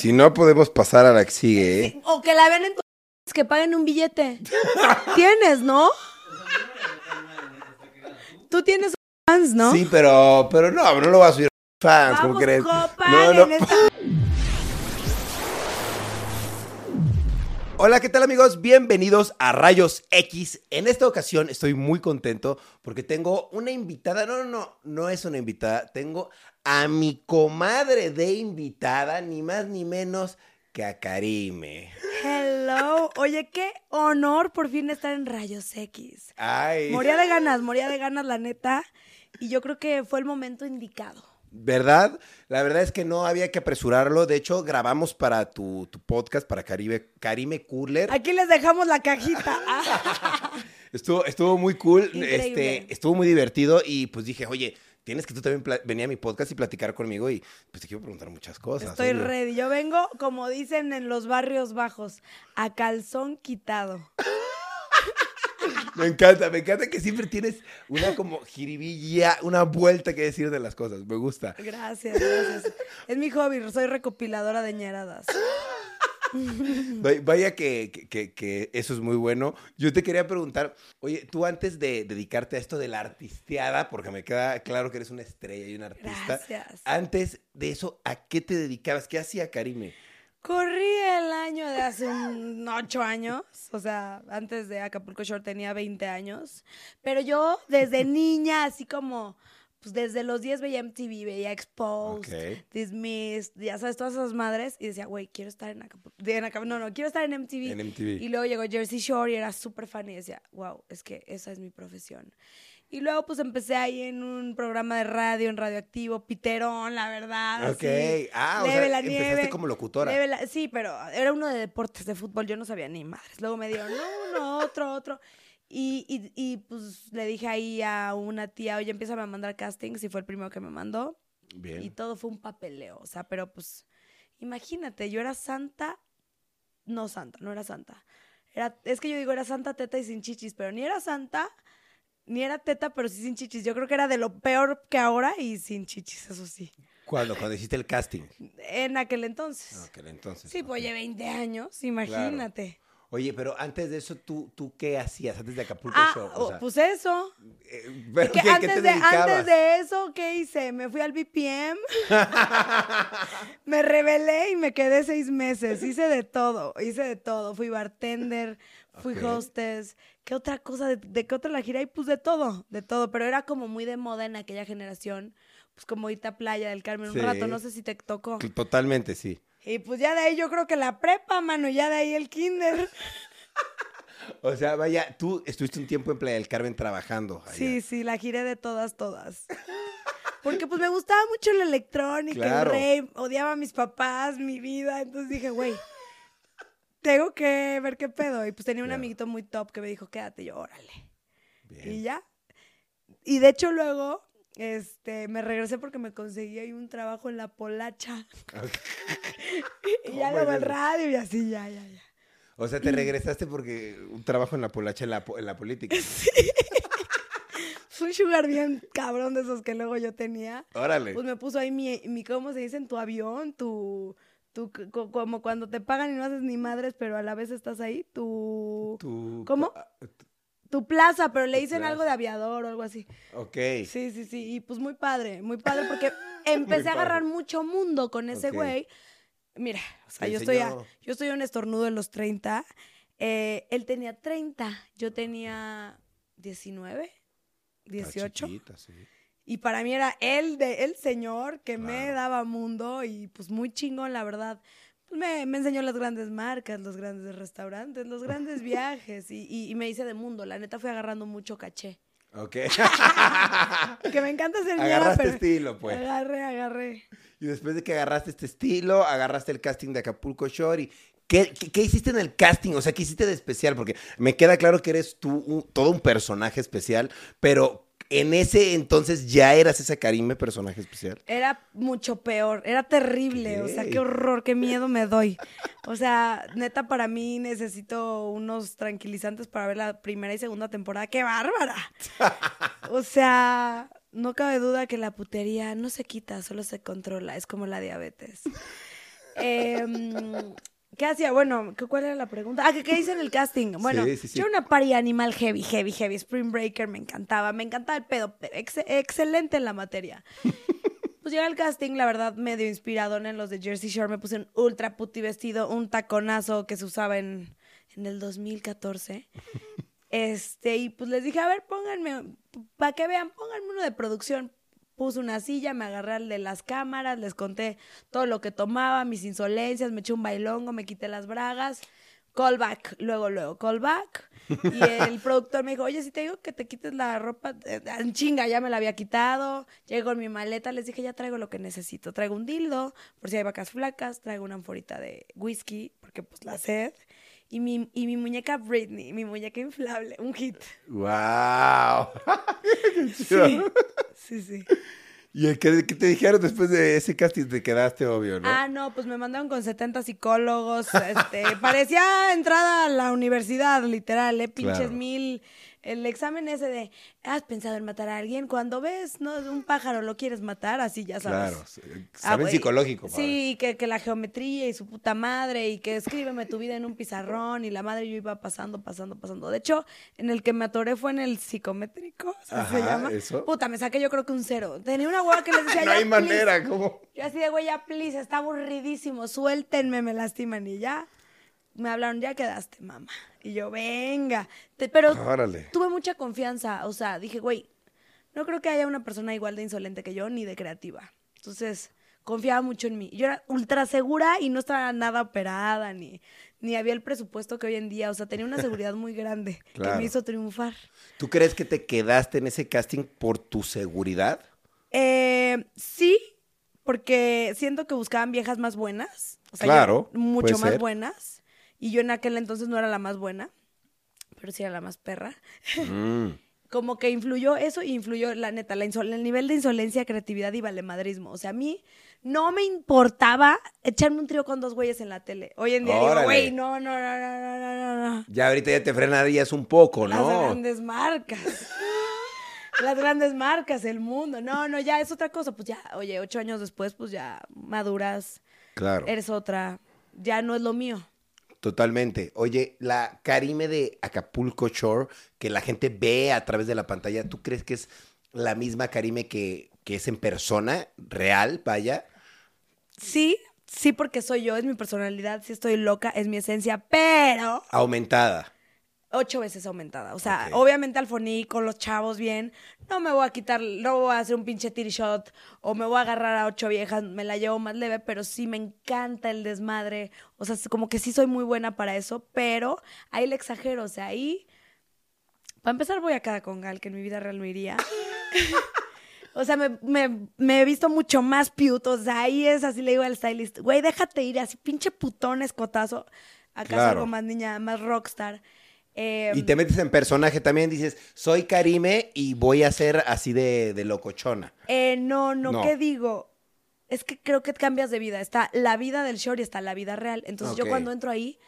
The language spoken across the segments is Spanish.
Si no, podemos pasar a la que sigue, ¿eh? O que la vean en tu... que paguen un billete. Tienes, ¿no? Tú tienes fans, ¿no? Sí, pero, pero no, no lo vas a subir a fans, ¿cómo crees? compadre, No, no. Hola, ¿qué tal amigos? Bienvenidos a Rayos X. En esta ocasión estoy muy contento porque tengo una invitada. No, no, no, no es una invitada. Tengo a mi comadre de invitada, ni más ni menos que a Karime. Hello. Oye, qué honor por fin estar en Rayos X. Ay. Moría de ganas, moría de ganas, la neta. Y yo creo que fue el momento indicado. ¿Verdad? La verdad es que no había que apresurarlo. De hecho, grabamos para tu, tu podcast, para Caribe, Karime Cooler. Aquí les dejamos la cajita. Ah. Estuvo, estuvo muy cool, Increíble. este, estuvo muy divertido y pues dije, oye, tienes que tú también venir a mi podcast y platicar conmigo y pues te quiero preguntar muchas cosas. Estoy obvio. ready. Yo vengo, como dicen en los barrios bajos, a calzón quitado. Me encanta, me encanta que siempre tienes una como jiribilla, una vuelta que decir de las cosas. Me gusta. Gracias, gracias. Es mi hobby, soy recopiladora de ñeradas. Vaya- que, que- que- que eso es muy bueno. Yo te quería preguntar, oye, tú antes de dedicarte a esto de la artisteada, porque me queda claro que eres una estrella y una artista, Gracias. antes de eso, ¿a qué te dedicabas? ¿Qué hacía Karime? Corrí el año de hace un ocho años, o sea, antes de Acapulco Shore tenía 20 años, pero yo desde niña, así como, pues desde los 10 veía MTV, veía Exposed, Ok. Dismissed, ya sabes, todas esas madres, y decía, güey, quiero estar en Acapulco, en no, no, quiero estar en MTV. En MTV. Y luego llegó Jersey Shore y era súper fan y decía, wow, es que esa es mi profesión. Y luego pues empecé ahí en un programa de radio, en Radioactivo, Piterón, la verdad. Ok. así. Ah, o Leve sea, la empezaste nieve, como locutora. leve la- sí, pero era uno de deportes, de fútbol, yo no sabía ni madres. Luego me dieron uno, otro, otro. Y, y, y, pues le dije ahí a una tía, oye, empieza a mandar castings y fue el primero que me mandó. Bien. Y todo fue un papeleo, o sea, pero pues imagínate, yo era santa, no santa, no era santa. Era, es que yo digo, era santa teta y sin chichis, pero ni era santa, ni era teta, pero sí sin chichis. Yo creo que era de lo peor que ahora y sin chichis, eso sí. ¿Cuándo? Cuando hiciste el casting. En aquel entonces. Ah, ok, entonces. Sí, pues oye, 20 años, imagínate. Oye, pero antes de eso, ¿tú, tú qué hacías? Antes de Acapulco Ah, Show. O sea, pues eso. eh, ¿pero Que qué, qué antes, te de, antes de eso, ¿qué hice? Me fui al BPM, me rebelé y me quedé seis meses. Hice de todo, hice de todo. Fui bartender, fui Ok. hostess. ¿Qué otra cosa? ¿De, de qué otra la gira? Y pues de todo, de todo. Pero era como muy de moda en aquella generación. Pues como irte a Playa del Carmen Sí. un rato, no sé si te tocó. Totalmente, sí. Y pues ya de ahí yo creo que la prepa, mano, ya de ahí el kinder. O sea, vaya, tú estuviste un tiempo en Playa del Carmen trabajando. allá. Sí, sí, la giré de todas, todas. Porque pues me gustaba mucho la electrónica, Claro. el rave, odiaba a mis papás, mi vida, entonces dije, güey, tengo que ver qué pedo. Y pues tenía un Claro. amiguito muy top que me dijo, quédate, y yo, órale. Bien. Y ya. Y de hecho luego, este, me regresé porque me conseguí ahí un trabajo en la polacha. Y ya ¿Cómo luego el radio y así, ya, ya, ya. O sea, te regresaste porque un trabajo en la polacha en la, en la política. Fue un sugar bien cabrón de esos que luego yo tenía. Órale. Pues me puso ahí mi, mi ¿cómo se dice? En tu avión, tu, co- como cuando te pagan y no haces ni madres, pero a la vez estás ahí, tu, Tu- ¿Cómo? ah, tu plaza, pero le dicen algo de aviador o algo así. Ok. Sí, sí, sí, y pues muy padre, muy padre, porque empecé a agarrar mucho mundo con ese güey. Mira, o sea, yo estoy, a, yo estoy un estornudo en los 30, eh, él tenía 30, yo tenía 19, Está 18. chiquita, sí. Y para mí era él, de, el señor que me daba mundo y pues muy chingón, la verdad. Me, me enseñó las grandes marcas, los grandes restaurantes, los grandes viajes y, y- y me hice de mundo. La neta fui agarrando mucho caché. Ok. Que me encanta ser Agarraste pero estilo, pues. agarré, agarré. Y después de que agarraste este estilo, agarraste el casting de Acapulco Shore y ¿qué, qué, qué hiciste en el casting? O sea, ¿qué hiciste de especial? Porque me queda claro que eres tú un- todo un personaje especial, pero en ese entonces ya eras esa Karime personaje especial. Era mucho peor, era terrible, o sea, qué horror, qué miedo me doy. O sea, neta, para mí necesito unos tranquilizantes para ver la primera y segunda temporada. ¡Qué bárbara! O sea, no cabe duda que la putería no se quita, solo se controla, es como la diabetes. Em, ¿Qué hacía? Bueno, ¿qué- ¿cuál era la pregunta? Ah, ¿qué, qué hice en el casting? Bueno, Sí, sí, sí. yo era una party animal heavy, heavy, heavy. Spring Breaker me encantaba, me encantaba el pedo. ex- excelente en la materia. Pues llegué al casting, la verdad, medio inspirado en los de Jersey Shore. Me puse un ultra puti vestido, un taconazo que se usaba en, en el 2014. Este, y pues les dije, a ver, pónganme, para que vean, pónganme uno de producción. Puse una silla, me agarré al de las cámaras, les conté todo lo que tomaba, mis insolencias, me eché un bailongo, me quité las bragas. Callback, luego, luego, callback. Y el productor me dijo, oye, si te digo que te quites la ropa, eh, en chinga, ya me la había quitado. Llego en mi maleta, les dije, ya traigo lo que necesito. Traigo un dildo, por si hay vacas flacas, traigo una anforita de whisky, porque pues la sed. Y mi, y mi muñeca Britney, mi muñeca inflable, un hit. ¡Wow! Qué chido. Sí, sí, sí. ¿Y el que, que te dijeron después de ese casting? Te quedaste obvio, ¿no? Ah, no, pues me mandaron con 70 psicólogos. Este, parecía entrada a la universidad, literal, ¿eh? Pinches Claro. mil. El examen ese de, ¿has pensado en matar a alguien? Cuando ves, ¿no? Un pájaro lo quieres matar, así ya sabes. claro. Ah, Saben güey. psicológico, padre. Sí, que, que la geometría y su puta madre y que escríbeme tu vida en un pizarrón y la madre yo iba pasando, pasando, pasando. De hecho, en el que me atoré fue en el psicométrico, ¿así se Ajá, llama? ¿eso? Puta, me saqué yo creo que un cero. Tenía una hueá que les decía, No ya, hay please". manera, ¿cómo? Yo así de, güey, ya, please, está aburridísimo, suéltenme, me lastiman y ya. Me hablaron, ya quedaste, mamá. Y yo, venga. Te- pero Órale. tuve mucha confianza, o sea, dije, güey, no creo que haya una persona igual de insolente que yo ni de creativa. Entonces, confiaba mucho en mí. Yo era ultra segura y no estaba nada operada, ni, ni había el presupuesto que hoy en día. O sea, tenía una seguridad muy grande que me hizo triunfar. ¿Tú crees que te quedaste en ese casting por tu seguridad? Eh, sí, porque siento que buscaban viejas más buenas. O sea, Claro, mucho más ser. buenas. Y yo en aquel entonces no era la más buena, pero sí era la más perra. Mm. Como que influyó eso, influyó la neta, la el nivel de insolencia, creatividad y valemadrismo. O sea, a mí no me importaba echarme un trío con dos güeyes en la tele. Hoy en día Órale. digo, güey, no, no, no, no, no, no. Ya ahorita ya te frenarías un poco, ¿no? Las grandes marcas. las grandes marcas, el mundo. No, no, ya es otra cosa. Pues ya, oye, ocho años después, pues ya maduras. Claro. Eres otra. Ya no es lo mío. Totalmente. Oye, la Karime de Acapulco Shore, que la gente ve a través de la pantalla, ¿tú crees que es la misma Karime que, que es en persona, real, vaya? Sí, sí, porque soy yo, es mi personalidad, sí estoy loca, es mi esencia, pero Aumentada. Ocho veces aumentada. O sea, obviamente al foní con los chavos bien, no me voy a quitar, no voy a hacer un pinche titty shot o me voy a agarrar a ocho viejas, me la llevo más leve, pero sí me encanta el desmadre. O sea, como que sí soy muy buena para eso, pero ahí le exagero. O sea, ahí, para empezar voy a cada congal, que en mi vida real no iría. O sea, me, me- me he visto mucho más piuto. O sea, ahí es así, le digo al stylist, güey, déjate ir así, pinche putón, escotazo. Acá Claro. algo más niña, más rockstar. Eh, Y te metes en personaje también, dices, soy Karime y voy a ser así de, de locochona. eh, no, no, No. ¿qué digo? Es que creo que cambias de vida. Está la vida del short y está la vida real. Entonces yo cuando entro ahí,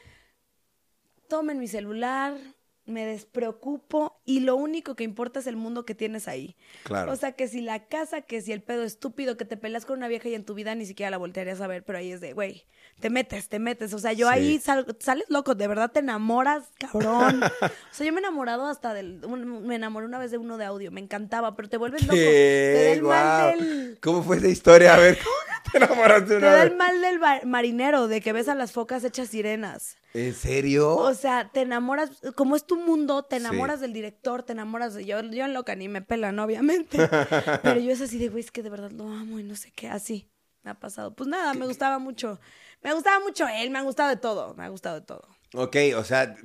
tomen mi celular, me despreocupo y lo único que importa es el mundo que tienes ahí. Claro. O sea, que si la casa, que si el pedo estúpido, que te peleas con una vieja y en tu vida ni siquiera la voltearías a ver, pero ahí es de, güey, te metes, te metes. O sea, yo Sí. ahí sal- sales loco, de verdad te enamoras, cabrón. o sea, yo me he enamorado hasta del. un- me enamoré una vez de uno de audio, me encantaba, pero te vuelves loco. Te mal del. ¿Cómo fue esa historia? A ver, ¿cómo te enamoraste Te una da vez? el mal del marinero, de que ves a las focas hechas sirenas. ¿En serio? O sea, te enamoras, como es tu mundo, te Sí. enamoras del director, te enamoras de yo, yo en loca ni me pelan, obviamente. Pero yo es así de, güey, es que de verdad lo amo y no sé qué, así me ha pasado. Pues nada, me gustaba mucho, me gustaba mucho él, me ha gustado de todo, me ha gustado de todo. ok, o sea,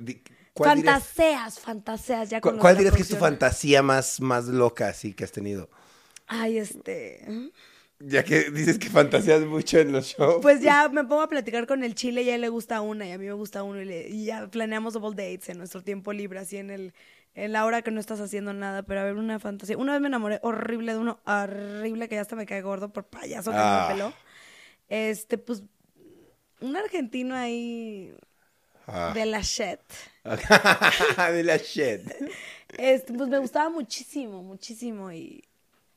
¿cuál dirías, Fantaseas, fantaseas, ya con cuál dirías que es tu fantasía más, más loca así que has tenido? Ay, este... Ya que dices que fantaseas mucho en los shows. Pues ya me pongo a platicar con el chile y a él le gusta una y a mí me gusta uno y, le- y ya planeamos double dates en nuestro tiempo libre, así en el en la hora que no estás haciendo nada, pero a ver una fantasía. Una vez me enamoré horrible de uno horrible que ya hasta me cae gordo por payaso que Ah. me peló. Este, pues un argentino ahí Ah. de la shit. de la shit. Este, pues me gustaba muchísimo, muchísimo y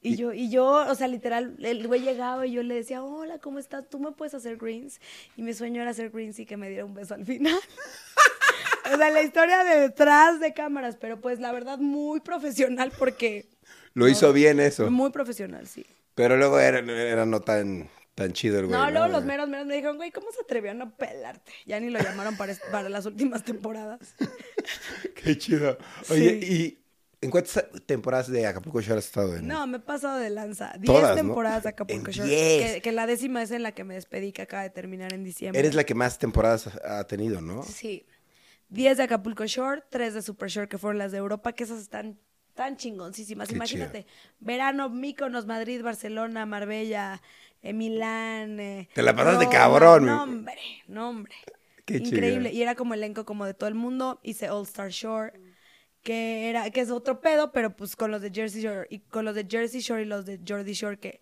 Y, yo, y yo, o sea, literal, el güey llegaba y yo le decía, hola, ¿cómo estás? ¿Tú me puedes hacer greens? Y mi sueño era hacer greens y que me diera un beso al final. o sea, la historia de detrás de cámaras, pero pues la verdad muy profesional porque... Lo hizo bien eso. Muy profesional, sí. Pero luego era, era no tan, tan chido el güey. No, luego los meros meros me dijeron, güey, ¿cómo se atrevió a no pelarte? Ya ni lo llamaron para, para las últimas temporadas. Qué chido. Oye, ¿y en cuántas temporadas de Acapulco Shore has estado? En... No, me he pasado de lanza. Diez Todas, ¿no? temporadas de Acapulco Shore. diez. Que, que la décima es en la que me despedí, que acaba de terminar en diciembre. Eres la que más temporadas ha tenido, ¿no? Sí. 10 de Acapulco Shore, 3 de Super Shore, que fueron las de Europa, que esas están tan chingoncísimas. Qué Imagínate, verano, Míconos, Madrid, Barcelona, Marbella, eh, Milán. eh, Te la pasaste Roma. cabrón, No, hombre, no, hombre. Qué Increíble. chido. Y era como elenco como de todo el mundo. Hice All Star Shore, que era, que es otro pedo, pero pues con los de Jersey Shore y con los de Jersey Shore y los de Jordy Shore, que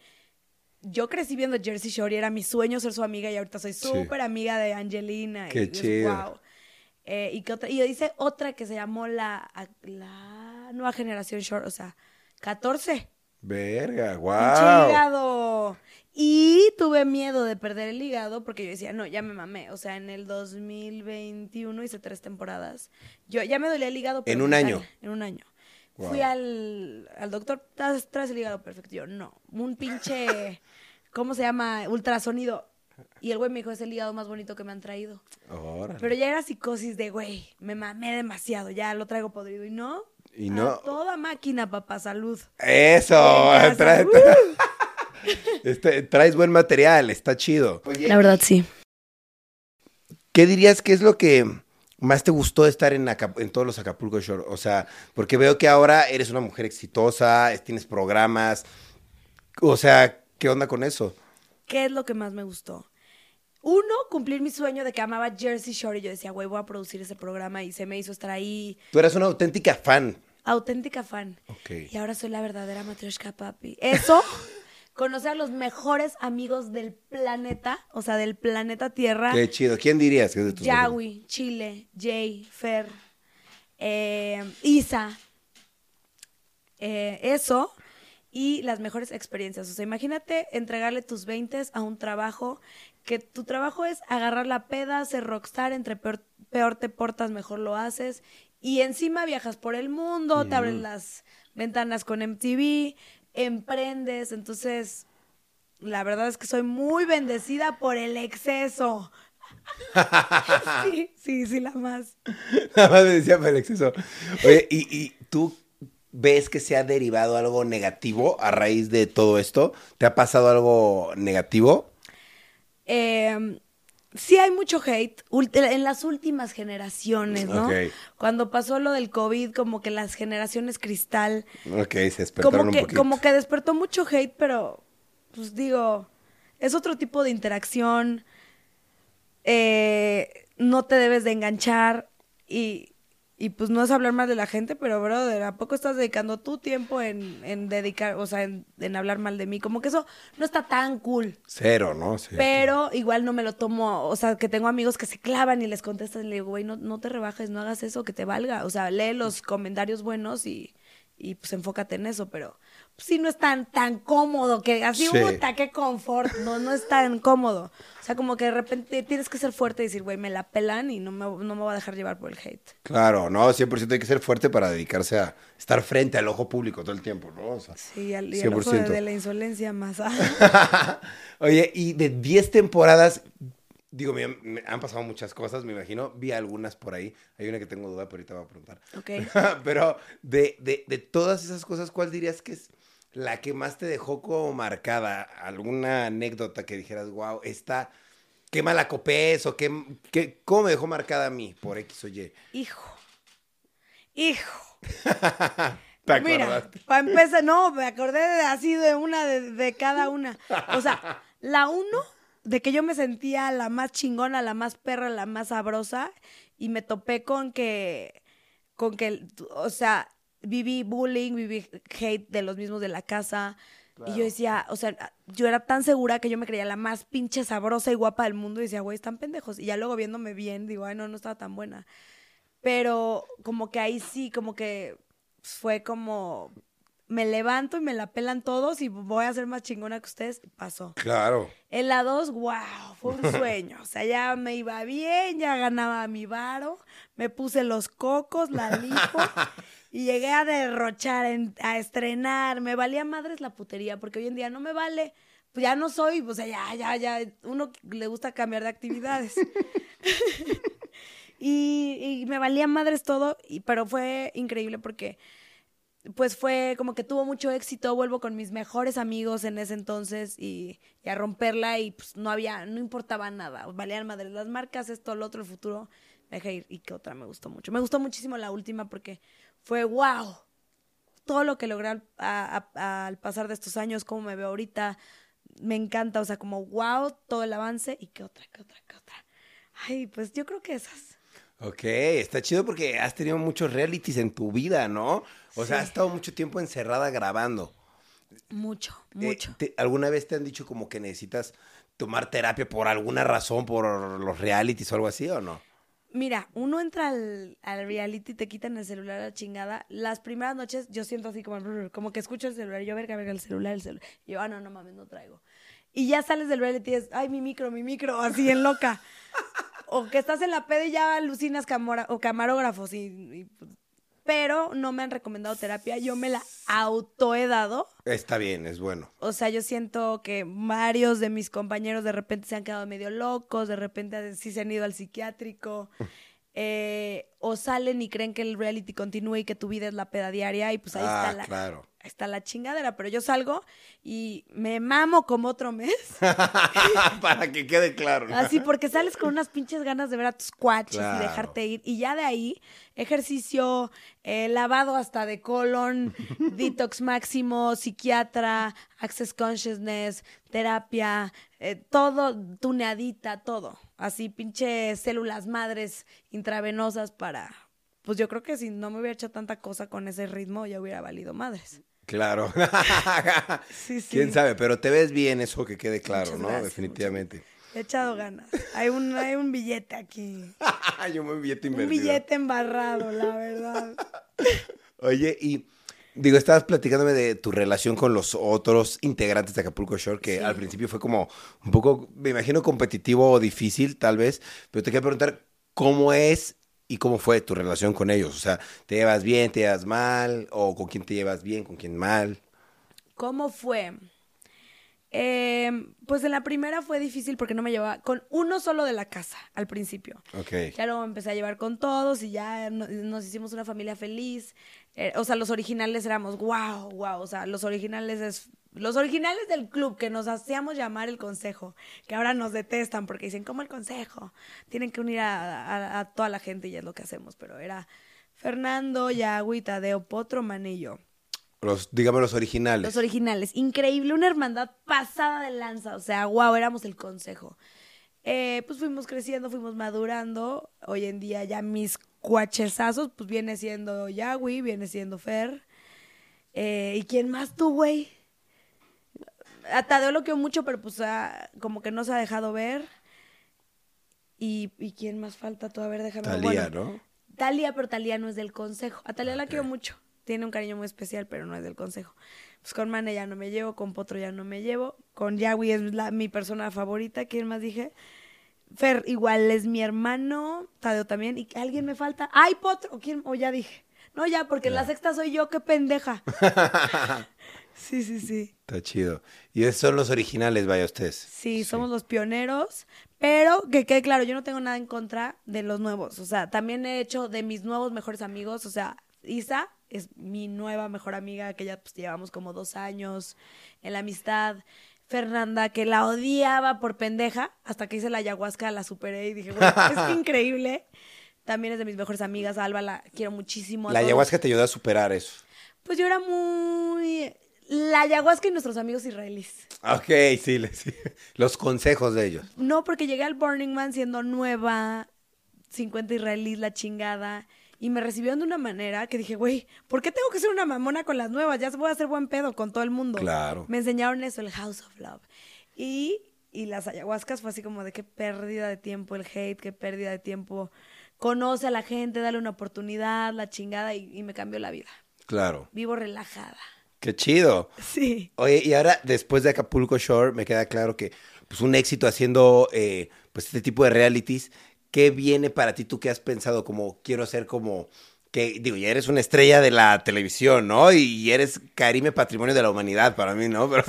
yo crecí viendo Jersey Shore y era mi sueño ser su amiga y ahorita soy Sí. súper amiga de Angelina. Qué y chido. wow. Eh, y, que otra, y yo hice otra que se llamó la, la nueva generación short, o sea, 14. Verga, wow. hígado. Y tuve miedo de perder el hígado porque yo decía, no, ya me mamé. O sea, en el 2021 hice tres temporadas. Yo ya me dolía el hígado. pero ¿En un año? En un año. Wow. Fui al, al doctor, traes, traes el hígado perfecto. Yo, no. Un pinche, ¿cómo se llama? Ultrasonido. Y el güey me dijo, es el hígado más bonito que me han traído. Órale. Pero ya era psicosis de, güey, me mamé demasiado, ya lo traigo podrido. Y no. Y a no. toda máquina, papá, salud. Eso, trae- Este, traes buen material, está chido. La verdad, sí. ¿Qué dirías que es lo que más te gustó de estar en, Acap- en todos los Acapulco Shore? O sea, porque veo que ahora eres una mujer exitosa, es- tienes programas. O sea, ¿qué onda con eso? ¿Qué es lo que más me gustó? Uno, cumplir mi sueño de que amaba Jersey Shore y yo decía, güey, voy a producir ese programa y se me hizo estar ahí. Tú eras una auténtica fan. Auténtica fan. Ok. Y ahora soy la verdadera matrioshka papi. Eso, conocer a los mejores amigos del planeta, o sea, del planeta Tierra. Qué chido. ¿Quién dirías que es de tus Yawi, Chile, Jay, Fer, eh, Isa. Eh, eso y las mejores experiencias. O sea, imagínate entregarle tus 20 a un trabajo que tu trabajo es agarrar la peda, ser rockstar, entre peor, peor te portas, mejor lo haces. Y encima viajas por el mundo, te abren las ventanas con MTV, emprendes. Entonces, la verdad es que soy muy bendecida por el exceso. sí, sí, sí, la más. Nada más me decía Félix eso. Oye, ¿y, y tú ves que se ha derivado algo negativo a raíz de todo esto? ¿Te ha pasado algo negativo? Eh, sí hay mucho hate en las últimas generaciones, ¿no? Cuando pasó lo del COVID, como que las generaciones cristal, Ok, se despertaron como un que, poquito. como que despertó mucho hate, pero pues digo, es otro tipo de interacción. eh, no te debes de enganchar y, y pues no es hablar mal de la gente, pero brother, ¿a poco estás dedicando tu tiempo en, en dedicar, o sea, en, en hablar mal de mí? Como que eso no está tan cool. Cero, ¿no? Sí. Pero igual no me lo tomo, o sea, que tengo amigos que se clavan y les contestan y le digo, güey, no, no te rebajes, no hagas eso, que te valga. O sea, lee los comentarios buenos y, y pues enfócate en eso, pero pues, sí no es tan, tan cómodo, que así, Sí. puta, qué confort, no, no es tan cómodo. O sea, como que de repente tienes que ser fuerte y decir, güey, me la pelan y no me, no me voy a dejar llevar por el hate. Claro, no, 100% hay que ser fuerte para dedicarse a estar frente al ojo público todo el tiempo, ¿no? O sea, Sí, al, y ojo de, 100%. de la insolencia más. Oye, y de 10 temporadas, digo, me, me han pasado muchas cosas, me imagino. Vi algunas por ahí. Hay una que tengo duda, pero ahorita voy a preguntar. ok. pero de, de, de todas esas cosas, ¿cuál dirías que es la que más te dejó como marcada? ¿Alguna anécdota que dijeras, wow, esta, qué mala copé eso? Qué, qué, ¿Cómo me dejó marcada a mí por X o Y? Hijo. Hijo. ¿Te Mira, para empezar, no, me acordé de así de una de, de cada una. O sea, la uno, de que yo me sentía la más chingona, la más perra, la más sabrosa, y me topé con que, con que, o sea, viví bullying, viví hate de los mismos de la casa. Y yo decía, o sea, yo era tan segura que yo me creía la más pinche sabrosa y guapa del mundo y decía, güey, están pendejos. Y ya luego viéndome bien, digo, ay, no, no estaba tan buena. Pero como que ahí sí, como que fue como me levanto y me la pelan todos y voy a ser más chingona que ustedes. Pasó. Claro. En la 2, wow, fue un sueño. O sea, ya me iba bien, ya ganaba mi varo, me puse los cocos, la lipo y llegué a derrochar, en- a estrenar. Me valía madres la putería porque hoy en día no me vale. Pues ya no soy, o sea, ya, ya, ya. Uno le gusta cambiar de actividades. y, y me valía madres todo, y, pero fue increíble porque pues fue como que tuvo mucho éxito, vuelvo con mis mejores amigos en ese entonces y, y a romperla y pues no había, no importaba nada, valían madres las marcas, esto, lo otro, el futuro, me dejé ir. ¿Y qué otra me gustó mucho? Me gustó muchísimo la última porque fue wow, todo lo que logré al, pasar de estos años, cómo me veo ahorita, me encanta, o sea, como wow, todo el avance y qué otra, qué otra, qué otra. Ay, pues yo creo que esas. Ok, está chido porque has tenido muchos realities en tu vida, ¿no? O sea, Sí. has estado mucho tiempo encerrada grabando. Mucho, Eh, mucho. te- ¿Alguna vez te han dicho como que necesitas tomar terapia por alguna razón, por los realities o algo así o no? Mira, uno entra al, al reality, te quitan el celular a la chingada. Las primeras noches yo siento así como, como que escucho el celular. Yo, verga, verga, el celular, el celular. Y yo, ah, no, no mames, no traigo. Y ya sales del reality y es, ay, mi micro, mi micro, así en loca. o que estás en la peda y ya alucinas camora- o camarógrafos. Y, y, pues, pero no me han recomendado terapia. Yo me la auto he dado. Está bien, es bueno. O sea, yo siento que varios de mis compañeros de repente se han quedado medio locos, de repente sí se han ido al psiquiátrico, eh, o salen y creen que el reality continúa y que tu vida es la peda diaria y pues ahí ah, está la, claro. Está la chingadera. Pero yo salgo y me mamo como otro mes, Para que quede claro. ¿no? así porque sales con unas pinches ganas de ver a tus cuaches Claro. y dejarte ir. Y ya de ahí, ejercicio, eh, lavado hasta de colon, detox máximo, psiquiatra, access consciousness, terapia, eh, todo tuneadita, todo. Así, pinche células madres intravenosas para... Pues yo creo que si no me hubiera hecho tanta cosa con ese ritmo, ya hubiera valido madres. Claro. Sí, sí. Quién sabe, pero te ves bien, eso que quede claro, Muchas ¿no? gracias, Definitivamente. He echado ganas. Hay un, hay un billete aquí. Me billete Un invertido. billete embarrado, la verdad. Oye, y digo, estabas platicándome de tu relación con los otros integrantes de Acapulco Shore, que Sí. al principio fue como un poco, me imagino, competitivo o difícil, tal vez, pero te quería preguntar cómo es y cómo fue tu relación con ellos. O sea, ¿te llevas bien, te llevas mal? ¿O con quién te llevas bien, con quién mal? ¿Cómo fue? Eh, pues en la primera fue difícil porque no me llevaba con uno solo de la casa al principio. Ok. Ya luego me empecé a llevar con todos y ya no- nos hicimos una familia feliz. Eh, o sea, los originales éramos wow, wow. O sea, los originales es. Los originales del club que nos hacíamos llamar el consejo, que ahora nos detestan porque dicen, ¿cómo el consejo? Tienen que unir a, a- a toda la gente y es lo que hacemos. Pero era Fernando, Yagüi, Tadeo, Potro, Manillo. Los, dígame los originales. Los originales. Increíble, una hermandad pasada de lanza. O sea, wow, éramos el consejo. Eh, pues fuimos creciendo, fuimos madurando. Hoy en día ya mis cuachesazos, pues viene siendo Yagui, viene siendo Fer. Eh, ¿Y quién más tú, güey? A Tadeo lo quiero mucho, pero pues ah, como que no se ha dejado ver. ¿Y, ¿y quién más falta todavía? A ver, déjame Talía, bueno, ¿no? Talía, pero Talía no es del consejo. A Talía la quiero mucho. Tiene un cariño muy especial, pero no es del consejo. Pues con Mane ya no me llevo, con Potro ya no me llevo. Con Yahweh es la, mi persona favorita. ¿Quién más dije? Fer igual es mi hermano. Tadeo también. ¿Y alguien me falta? ¡Ay, Potro! ¿Quién? O ya dije. No, ya, porque la sexta soy yo, qué pendeja. sí, sí, sí. Está chido. Y esos son los originales, vaya ustedes. Sí, somos los pioneros, pero que quede claro, yo no tengo nada en contra de los nuevos. O sea, también he hecho de mis nuevos mejores amigos, o sea, Isa es mi nueva mejor amiga, que ya pues llevamos como dos años en la amistad. Fernanda, que la odiaba por pendeja, hasta que hice la ayahuasca, la superé y dije, güey, es increíble. También es de mis mejores amigas, Alba, la quiero muchísimo. a La todos. ayahuasca te ayuda a superar eso. Pues yo era muy... La ayahuasca y nuestros amigos israelíes. Ok, sí, sí. Los consejos de ellos. No, porque llegué al Burning Man siendo nueva, 50 israelíes, la chingada. Y me recibieron de una manera que dije, güey, ¿por qué tengo que ser una mamona con las nuevas? Ya voy a hacer buen pedo con todo el mundo. Claro. Me enseñaron eso, el House of Love. Y, y las ayahuascas fue así como de qué pérdida de tiempo el hate, qué pérdida de tiempo. Conoce a la gente, dale una oportunidad, la chingada, y, y me cambió la vida. Claro. Vivo relajada. Qué chido. Sí. Oye, y ahora, después de Acapulco Shore, me queda claro que, pues, un éxito haciendo, eh, pues, este tipo de realities. ¿Qué viene para ti? ¿Tú qué has pensado? Como, quiero ser como, que, digo, ya eres una estrella de la televisión, ¿no? Y eres Karime Patrimonio de la Humanidad para mí, ¿no? Pero,